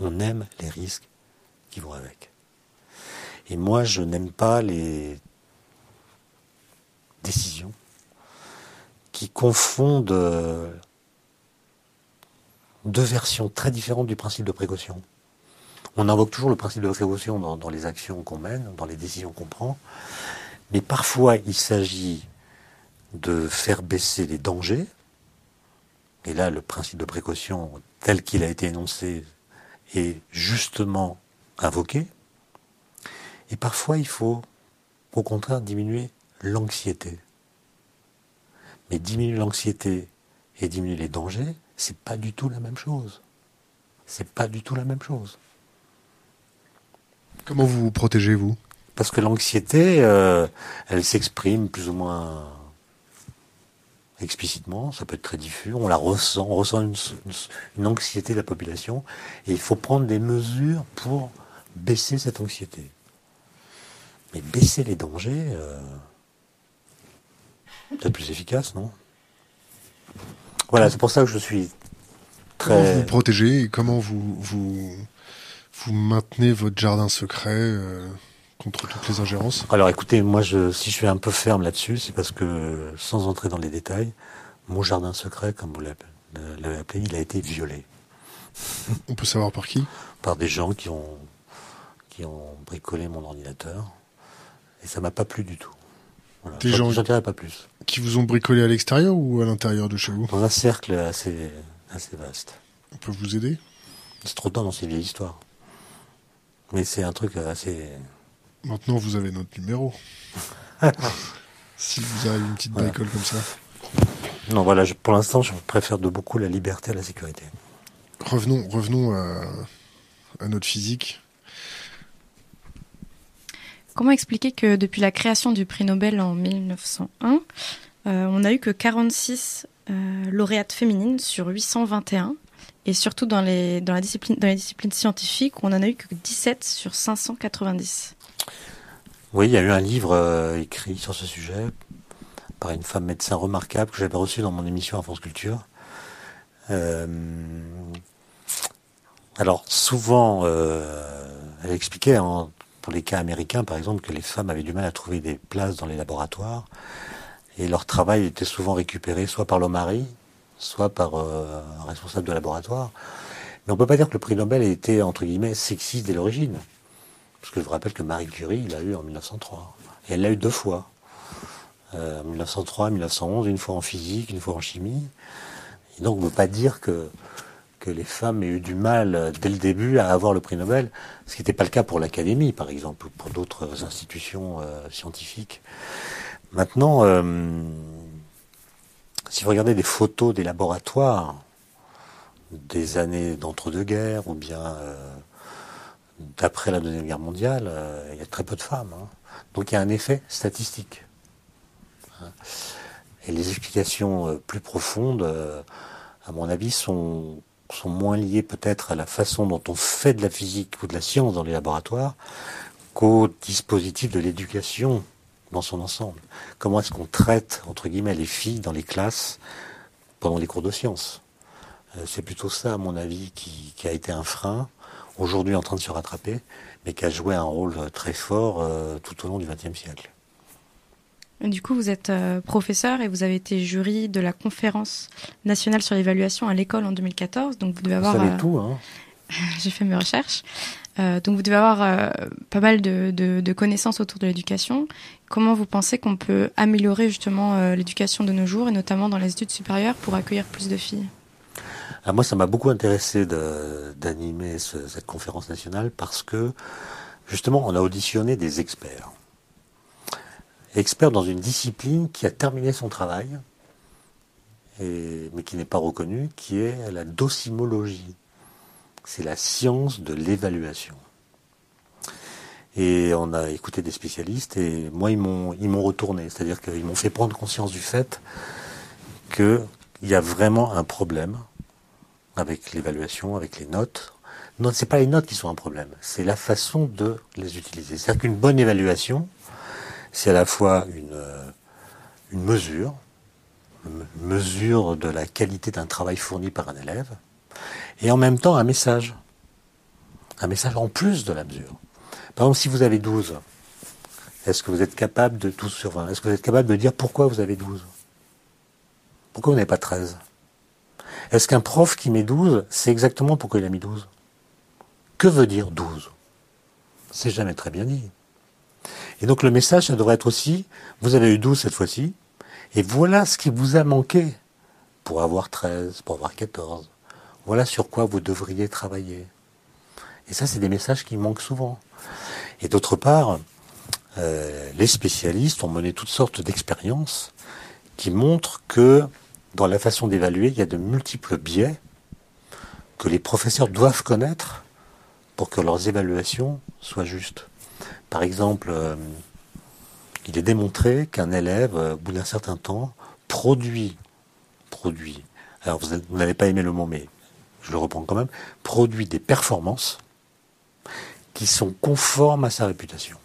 On aime les risques qui vont avec. Et moi, je n'aime pas les qui confondent euh, deux versions très différentes du principe de précaution. On invoque toujours le principe de précaution dans, les actions qu'on mène, dans les décisions qu'on prend, mais parfois il s'agit de faire baisser les dangers, et là le principe de précaution tel qu'il a été énoncé est justement invoqué, et parfois il faut au contraire diminuer l'anxiété. Mais diminuer l'anxiété et diminuer les dangers, c'est pas du tout la même chose. C'est pas du tout la même chose. Comment vous vous protégez, vous? Parce que l'anxiété, euh, elle s'exprime plus ou moins explicitement, ça peut être très diffus, on la ressent, on ressent une, anxiété de la population, et il faut prendre des mesures pour baisser cette anxiété. Mais baisser les dangers, euh, c'est plus efficace, non? Voilà, c'est pour ça que je suis très... Comment vous vous protégez et comment vous, vous, vous maintenez votre jardin secret euh, contre toutes les ingérences? Alors écoutez, moi je, si je suis un peu ferme là-dessus, c'est parce que, sans entrer dans les détails, mon jardin secret, comme vous l'avez appelé, il a été violé. On peut savoir par qui? Par des gens qui ont, qui ont bricolé mon ordinateur. Et ça m'a pas plu du tout. Voilà. Des gens dirais pas plus. Qui vous ont bricolé à l'extérieur ou à l'intérieur de chez vous Dans un cercle assez, assez vaste. On peut vous aider C'est trop tard dans ces vieilles histoires. Mais c'est un truc assez. Maintenant, vous avez notre numéro. si vous avez une petite bricole comme ça. Non, voilà, pour l'instant, je préfère de beaucoup la liberté à la sécurité. Revenons, revenons à, notre physique. Comment expliquer que depuis la création du prix Nobel en 1901, euh, on n'a eu que 46 euh, lauréates féminines sur 821. Et surtout dans les, disciplines scientifiques, on en a eu que 17 sur 590. Oui, il y a eu un livre euh, écrit sur ce sujet par une femme médecin remarquable que j'avais reçue dans mon émission à France Culture. Alors souvent, elle expliquait hein, les cas américains par exemple que les femmes avaient du mal à trouver des places dans les laboratoires et leur travail était souvent récupéré soit par le mari, soit par euh, un responsable de laboratoire. Mais on peut pas dire que le prix Nobel ait été, entre guillemets, sexiste dès l'origine. Parce que je vous rappelle que Marie Curie, l'a eu en 1903. Et elle l'a eu deux fois. Euh, en 1903, 1911, une fois en physique, une fois en chimie. Et donc on ne peut pas dire que, que les femmes aient eu du mal euh, dès le début à avoir le prix Nobel, ce qui n'était pas le cas pour l'Académie, par exemple, ou pour d'autres institutions scientifiques. Maintenant, si vous regardez des photos des laboratoires des années d'entre-deux-guerres ou bien euh, d'après la Deuxième Guerre mondiale, euh, il y a très peu de femmes. Hein. Donc il y a un effet statistique. Hein. Et les explications euh, plus profondes, à mon avis, sont, sont moins liées peut-être à la façon dont on fait de la physique ou de la science dans les laboratoires qu'au dispositif de l'éducation dans son ensemble. Comment est-ce qu'on traite, entre guillemets, les filles dans les classes pendant les cours de sciences? Euh, C'est plutôt ça, à mon avis, qui, a été un frein, aujourd'hui en train de se rattraper, mais qui a joué un rôle très fort euh, tout au long du XXe siècle. Du coup, vous êtes euh, professeur et vous avez été jury de la conférence nationale sur l'évaluation à l'école en 2014. Donc vous devez avoir. Vous savez tout, hein J'ai fait mes recherches. Euh, donc vous devez avoir euh, pas mal de, connaissances autour de l'éducation. Comment vous pensez qu'on peut améliorer justement euh, l'éducation de nos jours et notamment dans les études supérieures pour accueillir plus de filles? Ah, Moi, ça m'a beaucoup intéressé d'animer cette conférence nationale parce que justement, on a auditionné des experts. Experts dans une discipline qui a terminé son travail, mais qui n'est pas reconnue, qui est la docimologie c'est la science de l'évaluation. Et on a écouté des spécialistes et moi ils m'ont ils m'ont retourné, c'est-à-dire qu'ils m'ont fait prendre conscience du fait qu'il y a vraiment un problème avec l'évaluation, avec les notes. Non, c'est pas les notes qui sont un problème, c'est la façon de les utiliser. C'est-à-dire qu'une bonne évaluation, c'est à la fois une, euh, mesure, une mesure de la qualité d'un travail fourni par un élève, et en même temps un message. Un message en plus de la mesure. Par exemple, si vous avez 12, est-ce que vous êtes capable de 12 sur 20 Est-ce que vous êtes capable de dire pourquoi vous avez 12 Pourquoi vous n'avez pas 13 Est-ce qu'un prof qui met 12, c'est exactement pourquoi il a mis 12 Que veut dire 12 C'est jamais très bien dit. Et donc le message, ça devrait être aussi, vous avez eu 12 cette fois-ci, et voilà ce qui vous a manqué pour avoir 13, pour avoir 14, voilà sur quoi vous devriez travailler. Et ça, c'est des messages qui manquent souvent. Et d'autre part, euh, les spécialistes ont mené toutes sortes d'expériences qui montrent que dans la façon d'évaluer, il y a de multiples biais que les professeurs doivent connaître pour que leurs évaluations soient justes. Par exemple, euh, il est démontré qu'un élève, au bout d'un certain temps, produit, produit, alors vous n'avez pas aimé le mot, mais je le reprends quand même, produit des performances qui sont conformes à sa réputation.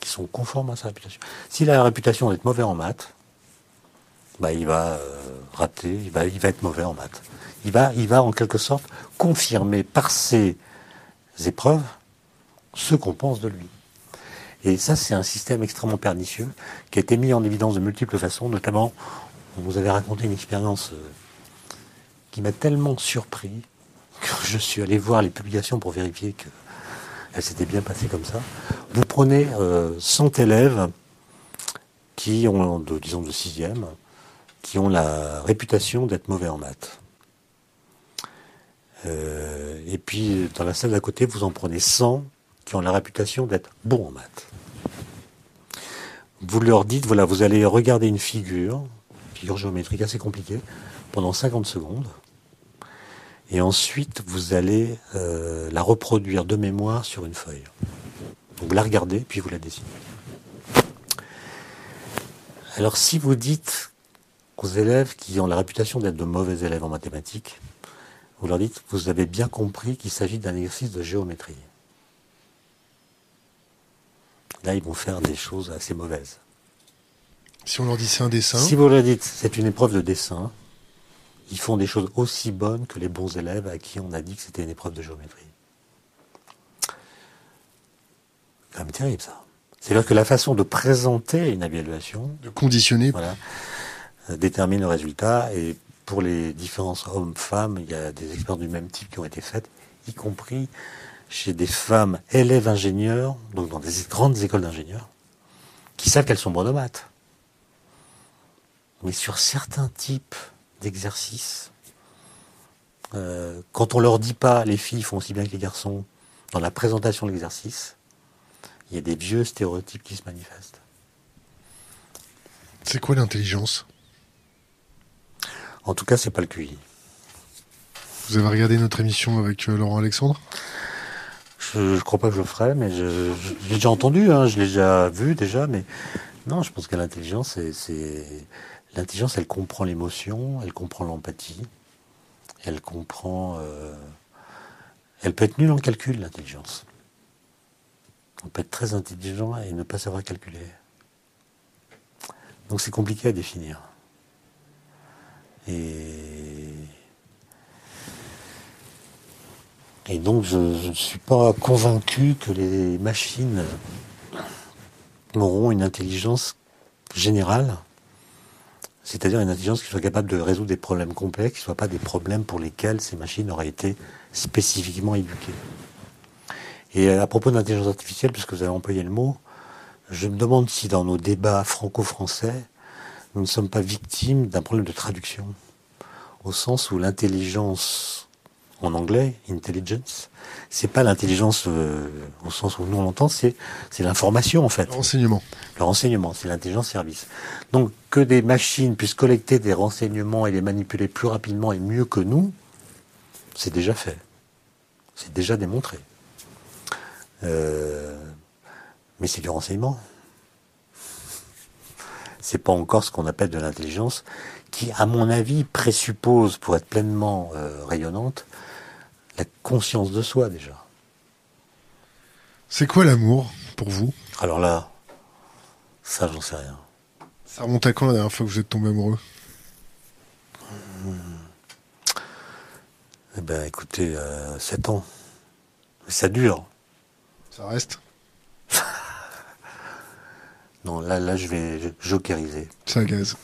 Qui sont conformes à sa réputation. S'il a la réputation d'être mauvais en maths, bah, il va euh, rater, il va, il va être mauvais en maths. Il va, il va en quelque sorte confirmer par ses épreuves ce qu'on pense de lui. Et ça, c'est un système extrêmement pernicieux qui a été mis en évidence de multiples façons, notamment, on vous avait raconté une expérience euh, qui m'a tellement surpris que je suis allé voir les publications pour vérifier qu'elle s'était bien passée comme ça. Vous prenez 100 euh, élèves qui ont, de, disons de sixième, qui ont la réputation d'être mauvais en maths. Euh, et puis dans la salle d'à côté, vous en prenez 100 qui ont la réputation d'être bons en maths. Vous leur dites, voilà, vous allez regarder une figure, figure géométrique assez compliquée, pendant 50 secondes. Et ensuite, vous allez euh, la reproduire de mémoire sur une feuille. vous la regardez, puis vous la dessinez. Alors si vous dites aux élèves qui ont la réputation d'être de mauvais élèves en mathématiques, vous leur dites, vous avez bien compris qu'il s'agit d'un exercice de géométrie. Là, ils vont faire des choses assez mauvaises. Si on leur dit c'est un dessin. Si vous leur dites c'est une épreuve de dessin, ils font des choses aussi bonnes que les bons élèves à qui on a dit que c'était une épreuve de géométrie. C'est quand même terrible ça. C'est-à-dire que la façon de présenter une évaluation, de conditionner, voilà, euh, détermine le résultat. Et pour les différences hommes-femmes, il y a des expériences du même type qui ont été faites, y compris chez des femmes élèves ingénieurs, donc dans des grandes écoles d'ingénieurs, qui savent qu'elles sont bonnes maths. Mais sur certains types d'exercices, euh, quand on leur dit pas les filles font aussi bien que les garçons dans la présentation de l'exercice, il y a des vieux stéréotypes qui se manifestent. C'est quoi l'intelligence? En tout cas, c'est pas le QI. Vous avez regardé notre émission avec euh, Laurent Alexandre? Je, ne crois pas que je le ferai, mais je, l'ai déjà entendu, hein, je l'ai déjà vu déjà, mais non, je pense que l'intelligence, c'est l'intelligence, elle comprend l'émotion, elle comprend l'empathie, elle comprend, euh, elle peut être nulle en calcul, l'intelligence. On peut être très intelligent et ne pas savoir calculer. Donc c'est compliqué à définir. Et, et donc je ne suis pas convaincu que les machines auront une intelligence générale, c'est-à-dire une intelligence qui soit capable de résoudre des problèmes complexes, qui ne soient pas des problèmes pour lesquels ces machines auraient été spécifiquement éduquées. Et à propos de l'intelligence artificielle, puisque vous avez employé le mot, je me demande si dans nos débats franco-français, nous ne sommes pas victimes d'un problème de traduction. Au sens où l'intelligence, en anglais, intelligence, c'est pas l'intelligence euh, au sens où nous on l'entend, c'est, c'est l'information en fait. Le renseignement. Le renseignement, c'est l'intelligence service. Donc que des machines puissent collecter des renseignements et les manipuler plus rapidement et mieux que nous, c'est déjà fait. C'est déjà démontré. Euh, mais c'est du renseignement. C'est pas encore ce qu'on appelle de l'intelligence, qui, à mon avis, présuppose, pour être pleinement euh, rayonnante, la conscience de soi déjà. C'est quoi l'amour pour vous? Alors là, ça, j'en sais rien. Ça remonte à quand la dernière fois que vous êtes tombé amoureux? Eh ben, écoutez, euh, 7 ans. Mais ça dure. Ça reste? Non, là, là, je vais jokeriser. Ça gaz.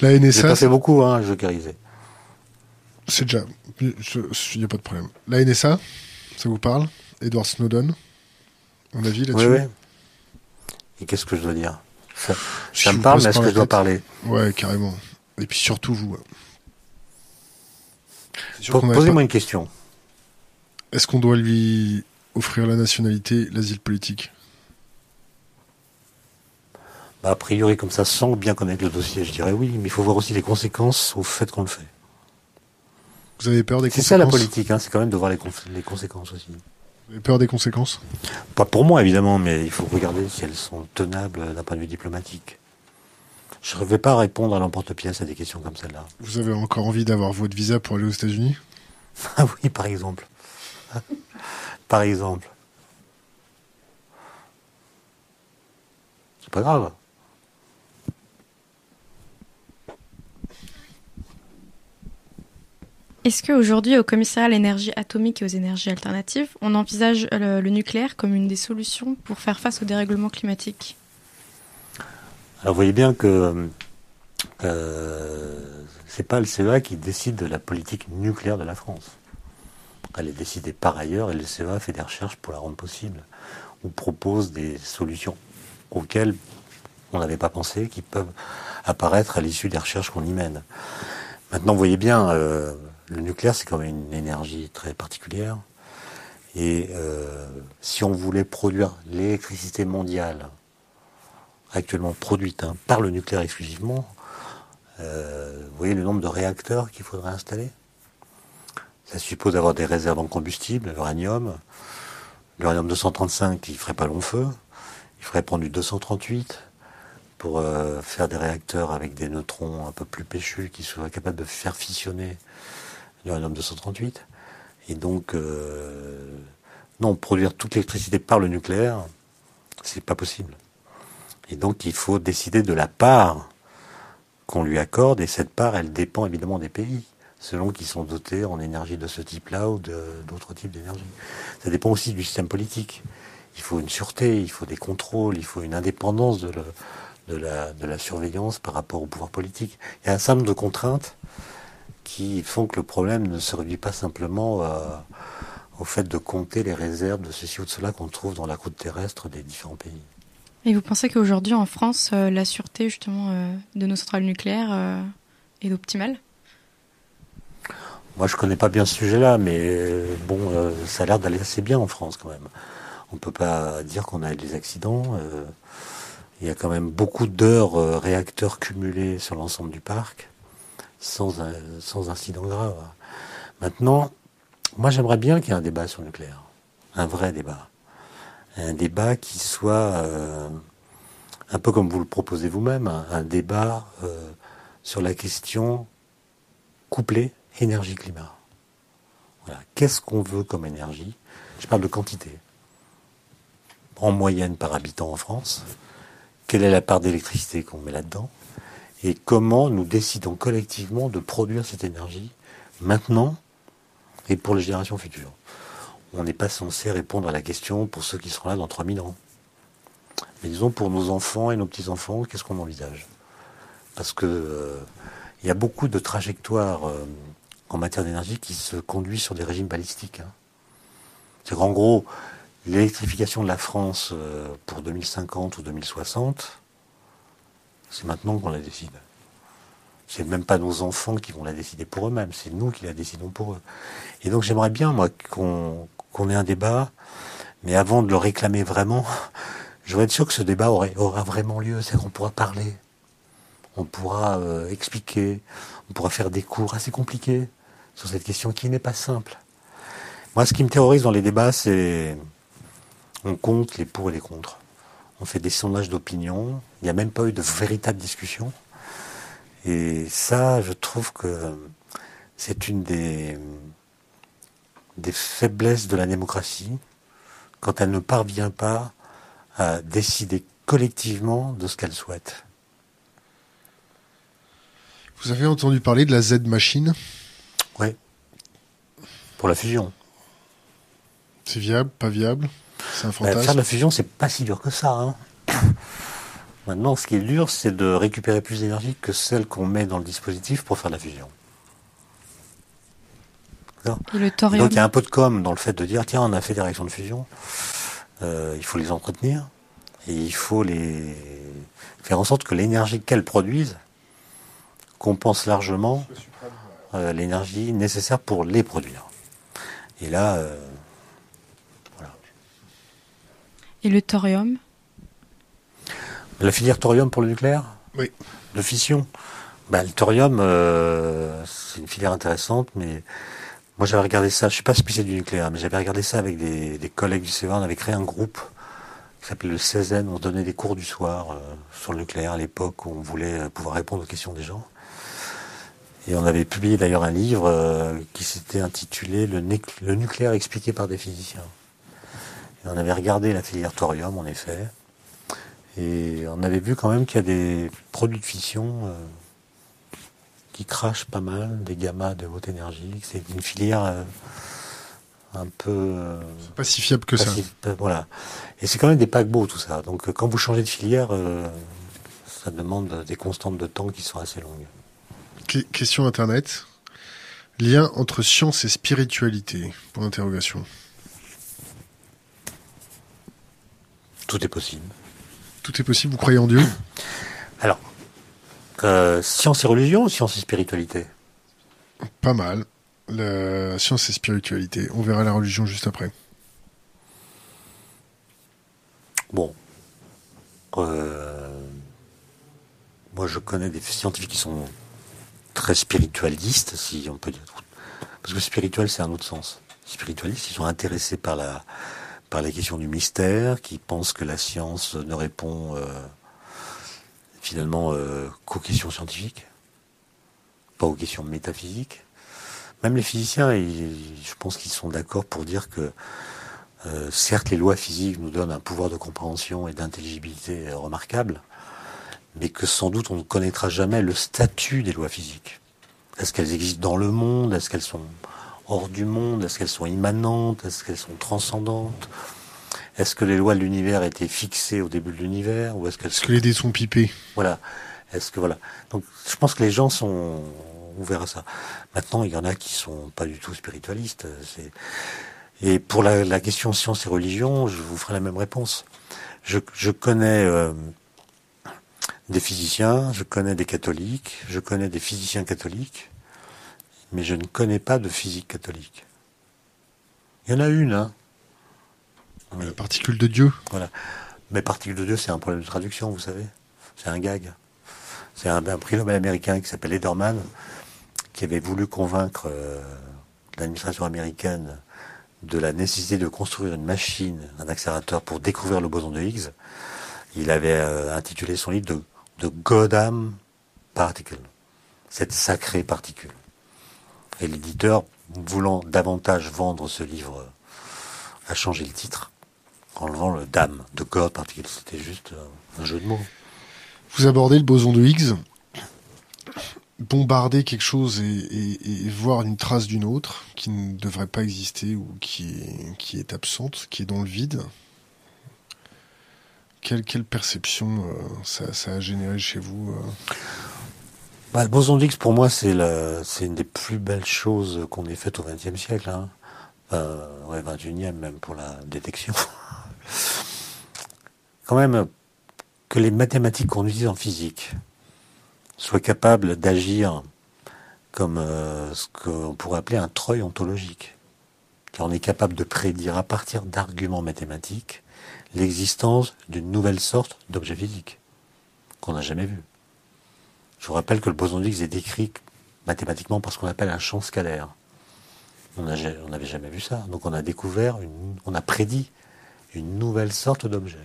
La NSA. J'ai pas fait beaucoup, hein, jokeriser. C'est déjà. Il n'y a pas de problème. La NSA, ça vous parle? Edward Snowden? On avis là-dessus? Oui, oui. Et qu'est-ce que je dois dire? Ça, ça me parle, mais est-ce que je dois parler? Ouais, carrément. Et puis surtout vous. Posez-moi pas... une question. Est-ce qu'on doit lui offrir la nationalité, l'asile politique? Bah, A priori, comme ça, sans bien connaître le dossier, je dirais oui, mais il faut voir aussi les conséquences au fait qu'on le fait. Vous avez peur des conséquences C'est ça la politique, hein, c'est quand même de voir les, les, conséquences aussi. Vous avez peur des conséquences Pas pour moi, évidemment, mais il faut regarder si elles sont tenables d'un point de vue diplomatique. Je ne vais pas répondre à l'emporte-pièce à des questions comme celle-là. Vous avez encore envie d'avoir votre visa pour aller aux États-Unis Ah oui, par exemple par exemple. C'est pas grave. Est-ce qu'aujourd'hui, au commissariat à l'énergie atomique et aux énergies alternatives, on envisage le, le, nucléaire comme une des solutions pour faire face au dérèglement climatique? Alors, vous voyez bien que euh, c'est pas le CEA qui décide de la politique nucléaire de la France. Elle est décidée par ailleurs et le CEA fait des recherches pour la rendre possible. On propose des solutions auxquelles on n'avait pas pensé, qui peuvent apparaître à l'issue des recherches qu'on y mène. Maintenant, vous voyez bien, euh, le nucléaire, c'est quand même une énergie très particulière. Et euh, si on voulait produire l'électricité mondiale, actuellement produite hein, par le nucléaire exclusivement, euh, vous voyez le nombre de réacteurs qu'il faudrait installer? Ça suppose d'avoir des réserves en combustible, l'uranium. L'uranium 235, il ferait pas long feu. Il ferait prendre du 238. pour euh, faire des réacteurs avec des neutrons un peu plus péchus qui soient capables de faire fissionner l'uranium 238. Et donc, euh, non, produire toute l'électricité par le nucléaire, c'est pas possible. Et donc, il faut décider de la part qu'on lui accorde, et cette part, elle dépend évidemment des pays, selon qu'ils sont dotés en énergie de ce type-là ou d'autres types d'énergie. Ça dépend aussi du système politique. Il faut une sûreté, il faut des contrôles, il faut une indépendance de, de, la, de la surveillance par rapport au pouvoir politique. Il y a un certain nombre de contraintes qui font que le problème ne se réduit pas simplement euh, au fait de compter les réserves de ceci ou de cela qu'on trouve dans la croûte terrestre des différents pays. Et vous pensez qu'aujourd'hui en France, euh, la sûreté justement euh, de nos centrales nucléaires est optimale? Moi je connais pas bien ce sujet-là, mais bon, ça a l'air d'aller assez bien en France quand même. On ne peut pas dire qu'on a des accidents. il y a quand même beaucoup d'heures réacteurs cumulés sur l'ensemble du parc sans, sans incident grave. Maintenant, moi j'aimerais bien qu'il y ait un débat sur le nucléaire, un vrai débat. Un débat qui soit euh, un peu comme vous le proposez vous-même, un, débat euh, sur la question couplée énergie-climat. Voilà. Qu'est-ce qu'on veut comme énergie? Je parle de quantité. En moyenne par habitant en France. Quelle est la part d'électricité qu'on met là-dedans? Et comment nous décidons collectivement de produire cette énergie maintenant et pour les générations futures? On n'est pas censé répondre à la question pour ceux qui seront là dans 3000 ans. Mais disons pour nos enfants et nos petits-enfants, qu'est-ce qu'on envisage? Parce que euh, il y a beaucoup de trajectoires euh, en matière d'énergie qui se conduisent sur des régimes balistiques. Hein. C'est qu'en gros, l'électrification de la France euh, pour 2050 ou 2060, c'est maintenant qu'on la décide. C'est même pas nos enfants qui vont la décider pour eux-mêmes, c'est nous qui la décidons pour eux. Et donc j'aimerais bien, moi, qu'on ait un débat, mais avant de le réclamer vraiment, je veux être sûr que ce débat aura vraiment lieu, c'est qu'on pourra parler, on pourra euh, expliquer, on pourra faire des cours assez compliqués sur cette question qui n'est pas simple. Moi, ce qui me terrorise dans les débats, c'est on compte les pour et les contre on fait des sondages d'opinion, il n'y a même pas eu de véritable discussion. Et ça, je trouve que c'est une des, des faiblesses de la démocratie quand elle ne parvient pas à décider collectivement de ce qu'elle souhaite. Vous avez entendu parler de la Z-machine Oui. Pour la fusion. C'est viable, pas viable? Bah, faire de la fusion, c'est pas si dur que ça. Hein. Maintenant, ce qui est dur, c'est de récupérer plus d'énergie que celle qu'on met dans le dispositif pour faire de la fusion. Et le thorium. Donc il y a un peu de com dans le fait de dire tiens, on a fait des réactions de fusion, euh, il faut les entretenir et il faut les faire en sorte que l'énergie qu'elles produisent compense largement euh, l'énergie nécessaire pour les produire. Et là, euh, Et le thorium La filière thorium pour le nucléaire Oui. De fission. Bah, Le thorium, euh, c'est une filière intéressante, mais moi j'avais regardé ça, je suis pas spécialiste du nucléaire, mais j'avais regardé ça avec des, collègues du CEA, on avait créé un groupe qui s'appelait le CESN, on donnait des cours du soir euh, sur le nucléaire à l'époque où on voulait euh, pouvoir répondre aux questions des gens. Et on avait publié d'ailleurs un livre qui s'était intitulé le, le nucléaire expliqué par des physiciens on avait regardé la filière thorium, en effet. Et on avait vu quand même qu'il y a des produits de fission euh, qui crachent pas mal, des gammas de haute énergie. C'est une filière euh, un peu. Euh, pas si fiable que ça. voilà. Et c'est quand même des paquebots, tout ça. Donc quand vous changez de filière, ça demande des constantes de temps qui sont assez longues. question Internet. Lien entre science et spiritualité? Pour l'interrogation. Tout est possible. Tout est possible, vous croyez en Dieu Alors, euh, science et religion ou science et spiritualité? Pas mal. La science et spiritualité. On verra la religion juste après. Bon. Euh, moi, je connais des scientifiques qui sont très spiritualistes, si on peut dire. Parce que spirituel, c'est un autre sens. Spiritualistes, ils sont intéressés par la, par les questions du mystère, qui pensent que la science ne répond euh, finalement euh, qu'aux questions scientifiques, pas aux questions métaphysiques. Même les physiciens, je pense qu'ils sont d'accord pour dire que euh, certes les lois physiques nous donnent un pouvoir de compréhension et d'intelligibilité remarquable, mais que sans doute on ne connaîtra jamais le statut des lois physiques. Est-ce qu'elles existent dans le monde? Est-ce qu'elles sont hors du monde Est-ce qu'elles sont immanentes Est-ce qu'elles sont transcendantes Est-ce que les lois de l'univers étaient fixées au début de l'univers ou est-ce que les dés sont pipés? Voilà. Est-ce que voilà. Donc je pense que les gens sont ouverts à ça. Maintenant, il y en a qui sont pas du tout spiritualistes. Et pour la, question science et religion, je vous ferai la même réponse. Je, je connais euh, des physiciens, je connais des catholiques, je connais des physiciens catholiques, mais je ne connais pas de physique catholique. Il y en a une, hein. la particule de Dieu. Voilà. Mais particule de Dieu, c'est un problème de traduction, vous savez. C'est un gag. C'est un, un prix Nobel américain qui s'appelle Ederman, qui avait voulu convaincre euh, l'administration américaine de la nécessité de construire une machine, un accélérateur pour découvrir le boson de Higgs. Il avait euh, intitulé son livre de de Goddam Particle, cette sacrée particule. Et l'éditeur, voulant davantage vendre ce livre, a changé le titre en enlevant le dame de God Particle. C'était juste un jeu de mots. Vous abordez le boson de Higgs. Bombarder quelque chose et, voir une trace d'une autre qui ne devrait pas exister ou qui qui est absente, qui est dans le vide, quelle, quelle perception euh, ça, ça, a généré chez vous euh? Bah, Le boson d'Higgs, pour moi, c'est une des plus belles choses qu'on ait faites au XXe siècle. Hein. Ouais, 21e même pour la détection. Quand même, que les mathématiques qu'on utilise en physique soient capables d'agir comme euh, ce qu'on pourrait appeler un treuil ontologique. Car on est capable de prédire à partir d'arguments mathématiques l'existence d'une nouvelle sorte d'objet physique qu'on n'a jamais vu. Je vous rappelle que le boson d'Higgs est décrit mathématiquement par ce qu'on appelle un champ scalaire. On n'avait jamais vu ça. Donc on a découvert, on a prédit une nouvelle sorte d'objet.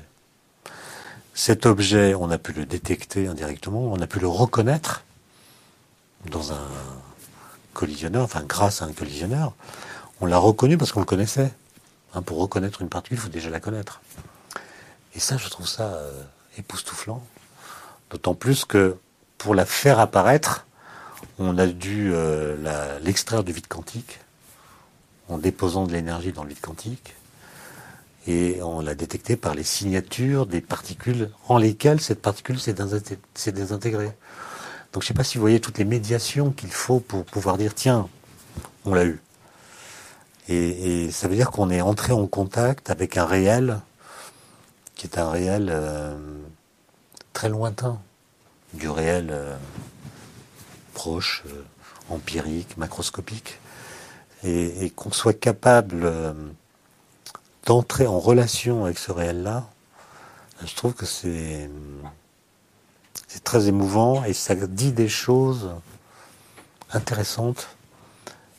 Cet objet, on a pu le détecter indirectement, on a pu le reconnaître dans un collisionneur, enfin grâce à un collisionneur. On l'a reconnu parce qu'on le connaissait. Hein, pour reconnaître une particule, il faut déjà la connaître. Et ça, je trouve ça euh, époustouflant. D'autant plus que pour la faire apparaître, on a dû euh, l'extraire du vide quantique en déposant de l'énergie dans le vide quantique. Et on l'a détecté par les signatures des particules en lesquelles cette particule s'est désintégrée. Donc je ne sais pas si vous voyez toutes les médiations qu'il faut pour pouvoir dire tiens, on l'a eu. Et, ça veut dire qu'on est entré en contact avec un réel qui est un réel euh, très lointain du réel euh, proche, euh, empirique, macroscopique, et, qu'on soit capable d'entrer en relation avec ce réel-là, je trouve que c'est c'est très émouvant et ça dit des choses intéressantes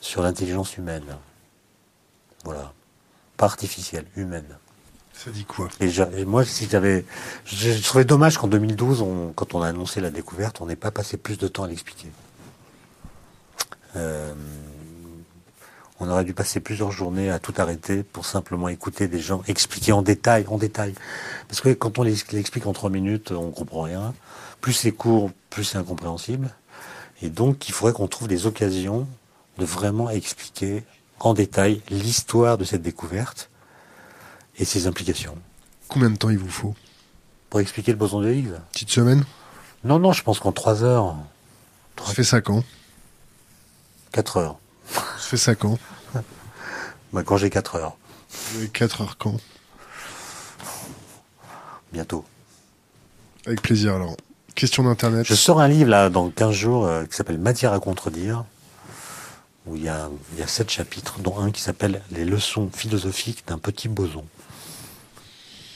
sur l'intelligence humaine. Voilà. Pas artificielle, humaine. Ça dit quoi? Et, moi, je, trouvais dommage qu'en 2012, quand on a annoncé la découverte, on n'ait pas passé plus de temps à l'expliquer. Euh, on aurait dû passer plusieurs journées à tout arrêter pour simplement écouter des gens expliquer en détail, en détail. Parce que quand on l'explique en trois minutes, on comprend rien. Plus c'est court, plus c'est incompréhensible. Et donc, il faudrait qu'on trouve des occasions de vraiment expliquer en détail l'histoire de cette découverte et ses implications. Combien de temps il vous faut Pour expliquer le boson de Higgs Petite semaine Non, non, je pense qu'en 3 heures. Ça fait 5 ans. 4 heures. Ça fait 5 ans. bah, quand j'ai 4 heures. 4 heures quand Bientôt. Avec plaisir alors. Question d'internet. Je sors un livre là dans 15 jours euh, qui s'appelle Matière à contredire où il y a, il y a sept chapitres, dont un qui s'appelle Les leçons philosophiques d'un petit boson.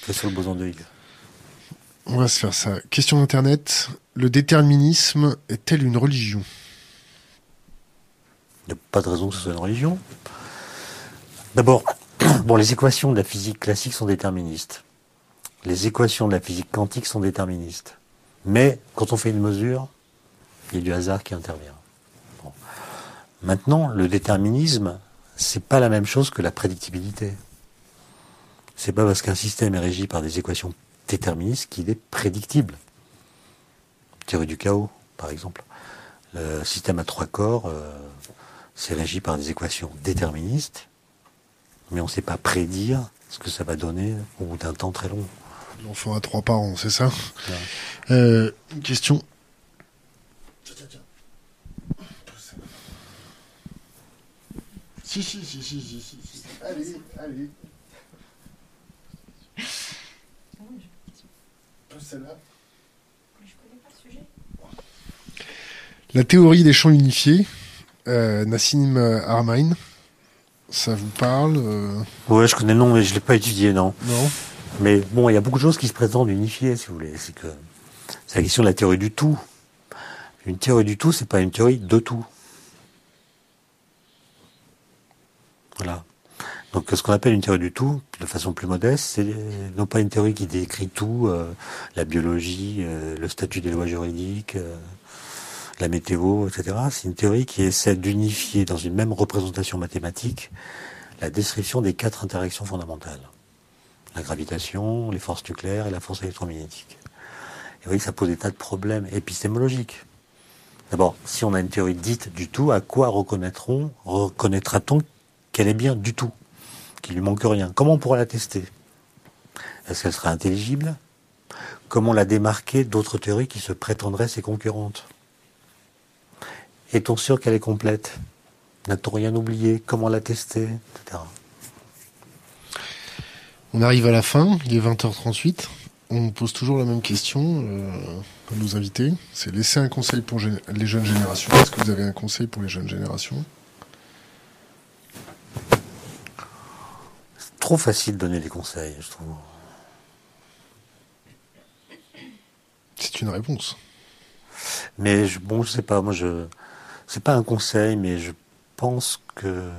C'est sur le boson de Higgs. On va se faire ça. Question d'Internet. Le déterminisme est-elle une religion? Il n'y a pas de raison que ce soit une religion. D'abord, bon, les équations de la physique classique sont déterministes. Les équations de la physique quantique sont déterministes. Mais quand on fait une mesure, il y a du hasard qui intervient. Maintenant, le déterminisme, c'est pas la même chose que la prédictibilité. C'est pas parce qu'un système est régi par des équations déterministes qu'il est prédictible. Théorie du chaos, par exemple. Le système à trois corps, euh, c'est régi par des équations déterministes, mais on ne sait pas prédire ce que ça va donner au bout d'un temps très long. L'enfant à trois parents, c'est ça? Euh, Une question. Si, si, si, si, si, si. Allez, allez. Celle-là. La théorie des champs unifiés, euh, Nassim Armain, ça vous parle euh Ouais, je connais le nom, mais je l'ai pas étudié, non. Non. Mais bon, il y a beaucoup de choses qui se présentent unifiées, si vous voulez. C'est que c'est la question de la théorie du tout. Une théorie du tout, c'est pas une théorie de tout. Voilà. Donc ce qu'on appelle une théorie du tout, de façon plus modeste, c'est non pas une théorie qui décrit tout, euh, la biologie, le statut des lois juridiques, la météo, etc. C'est une théorie qui essaie d'unifier dans une même représentation mathématique la description des quatre interactions fondamentales. La gravitation, les forces nucléaires et la force électromagnétique. Et vous voyez ça pose des tas de problèmes épistémologiques. D'abord, si on a une théorie dite du tout, à quoi reconnaîtra-t-on qu'elle est bien du tout, qu'il lui manque rien Comment on pourra la tester? Est-ce qu'elle sera intelligible? Comment la démarquer d'autres théories qui se prétendraient ses concurrentes? Est-on sûr qu'elle est complète? N'a-t-on rien oublié? Comment la tester? On arrive à la fin, il est 20h38. On pose toujours la même question euh, à nos invités. C'est laisser un conseil pour les jeunes générations. Est-ce que vous avez un conseil pour les jeunes générations? Trop facile de donner des conseils, je trouve. C'est une réponse. Mais je, bon, je sais pas, moi je c'est pas un conseil, mais je pense que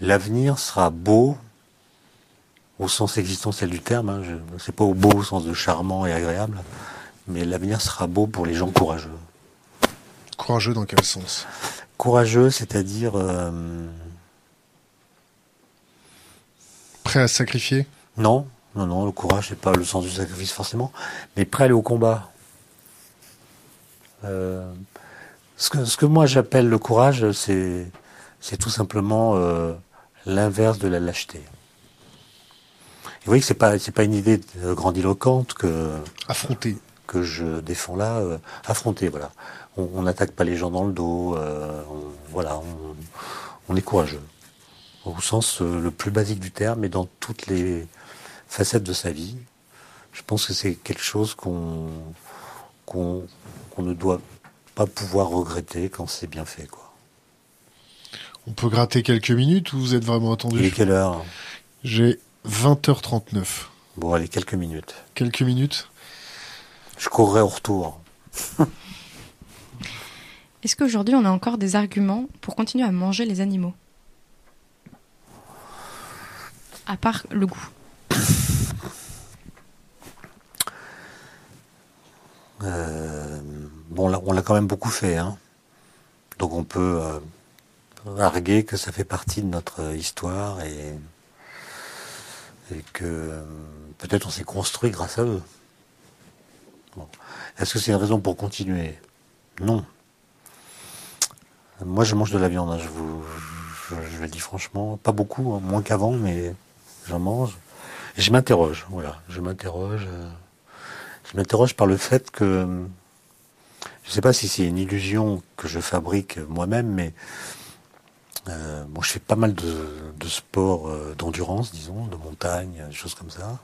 l'avenir sera beau au sens existentiel du terme. Hein. C'est pas au beau au sens de charmant et agréable, mais l'avenir sera beau pour les gens courageux. Courageux dans quel sens? Courageux, c'est-à-dire euh, prêt à sacrifier? Non, non, non. Le courage, c'est pas le sens du sacrifice forcément, mais prêt à aller au combat. Euh, ce, que, ce que moi j'appelle le courage, c'est, c'est tout simplement euh, l'inverse de la lâcheté. vous voyez que c'est pas c'est pas une idée grandiloquente que affronter que je défends là. Euh, affronter, voilà. On n'attaque pas les gens dans le dos. voilà, on, est courageux au sens le plus basique du terme, mais dans toutes les facettes de sa vie. Je pense que c'est quelque chose qu'on ne doit pas pouvoir regretter quand c'est bien fait. Quoi. On peut gratter quelques minutes ou vous êtes vraiment attendu? Et quelle heure? J'ai 20h39. Bon, allez, quelques minutes. Quelques minutes Je courrai au retour. Est-ce qu'aujourd'hui on a encore des arguments pour continuer à manger les animaux? À part le goût. Euh, bon, on l'a quand même beaucoup fait, hein. Donc on peut euh, arguer que ça fait partie de notre histoire et, que euh, peut-être on s'est construit grâce à eux. Est-ce que c'est une raison pour continuer? Non. Moi, je mange de la viande. Hein, je vous, je, le dis franchement, pas beaucoup, hein, moins qu'avant, mais j'en mange. Et je m'interroge. Voilà, je m'interroge. Je m'interroge par le fait que, je ne sais pas si c'est une illusion que je fabrique moi-même, mais euh, bon, je fais pas mal de, de sports euh, d'endurance, disons, de montagne, des choses comme ça.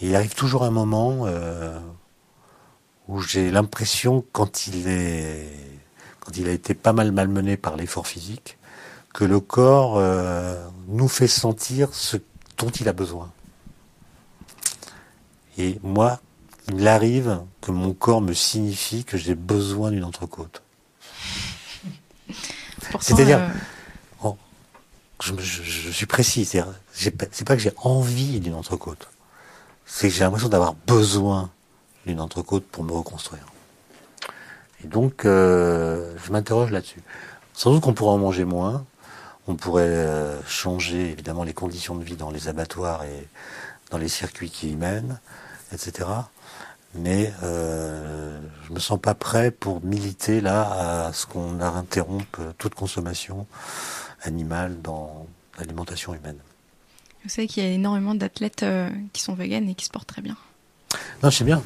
Il arrive toujours un moment euh, où j'ai l'impression, quand il a été pas mal malmené par l'effort physique, que le corps nous fait sentir ce dont il a besoin. Et moi, il arrive que mon corps me signifie que j'ai besoin d'une entrecôte. C'est-à-dire, euh, je, suis précis, c'est pas, que j'ai envie d'une entrecôte. c'est que j'ai l'impression d'avoir besoin d'une entrecôte pour me reconstruire. Et donc, euh, je m'interroge là-dessus. Sans doute qu'on pourrait en manger moins, on pourrait euh, changer évidemment les conditions de vie dans les abattoirs et dans les circuits qui y mènent, etc. Mais euh, je me sens pas prêt pour militer là à ce qu'on interrompe toute consommation animale dans l'alimentation humaine. Vous savez qu'il y a énormément d'athlètes euh, qui sont véganes et qui se portent très bien. Non, je sais bien.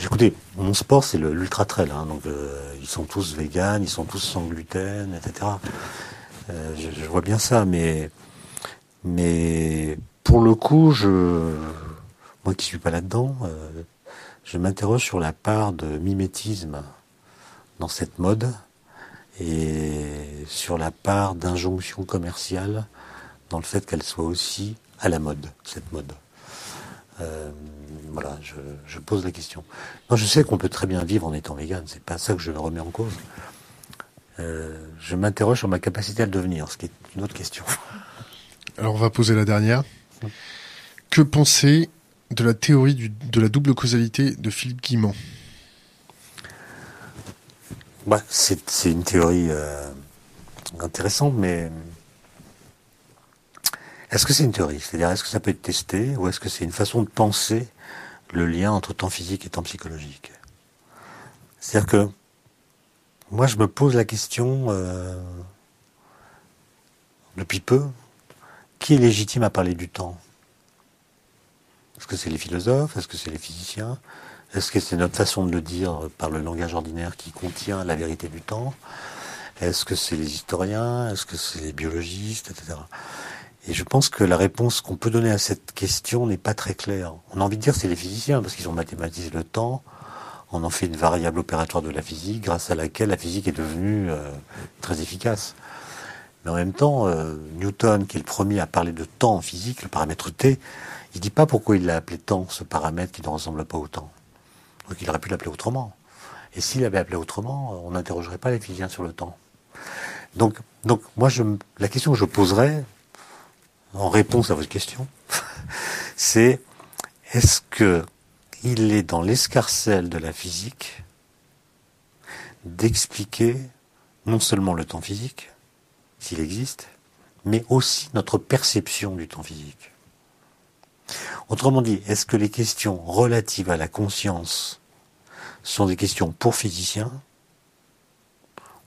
Écoutez, mon sport c'est l'ultra trail, hein, donc euh, ils sont tous véganes, ils sont tous sans gluten, etc. Euh, je, vois bien ça, mais mais pour le coup, je moi qui suis pas là-dedans, je m'interroge sur la part de mimétisme dans cette mode et sur la part d'injonction commerciale dans le fait qu'elle soit aussi à la mode, cette mode. Euh, voilà, je, pose la question. Non, je sais qu'on peut très bien vivre en étant vegan, c'est pas ça que je remets en cause. Euh, je m'interroge sur ma capacité à le devenir, ce qui est une autre question. Alors on va poser la dernière. Que penser de la théorie de la double causalité de Philippe Guimand? Bah, C'est une théorie euh, intéressante, mais est-ce que c'est une théorie? C'est-à-dire, est-ce que ça peut être testé ou est-ce que c'est une façon de penser le lien entre temps physique et temps psychologique? C'est-à-dire que moi, je me pose la question euh, depuis peu qui est légitime à parler du temps? Est-ce que c'est les philosophes? Est-ce que c'est les physiciens? Est-ce que c'est notre façon de le dire par le langage ordinaire qui contient la vérité du temps? Est-ce que c'est les historiens? Est-ce que c'est les biologistes, etc. Et je pense que la réponse qu'on peut donner à cette question n'est pas très claire. On a envie de dire c'est les physiciens, parce qu'ils ont mathématisé le temps, on en fait une variable opératoire de la physique, grâce à laquelle la physique est devenue euh, très efficace. Mais en même temps, euh, Newton, qui est le premier à parler de temps en physique, le paramètre T, il dit pas pourquoi il l'a appelé temps, ce paramètre qui ne ressemble pas au temps. Donc il aurait pu l'appeler autrement. Et s'il l'avait appelé autrement, on n'interrogerait pas les physiciens sur le temps. Donc, donc moi, je, la question que je poserais, en réponse à votre question, c'est est-ce que il est dans l'escarcelle de la physique d'expliquer non seulement le temps physique, s'il existe, mais aussi notre perception du temps physique. Autrement dit, est-ce que les questions relatives à la conscience sont des questions pour physiciens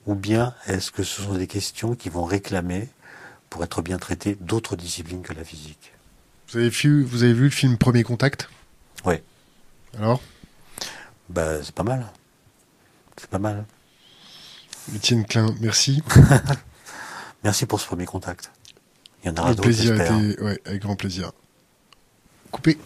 ou bien est-ce que ce sont des questions qui vont réclamer pour être bien traité d'autres disciplines que la physique? Vous avez vu, vous avez vu le film Premier Contact? Oui. Alors? Bah, C'est pas mal. C'est pas mal. Étienne Klein, merci. merci pour ce premier contact. Il y en aura d'autres. était, ouais, avec grand plaisir. Coupé.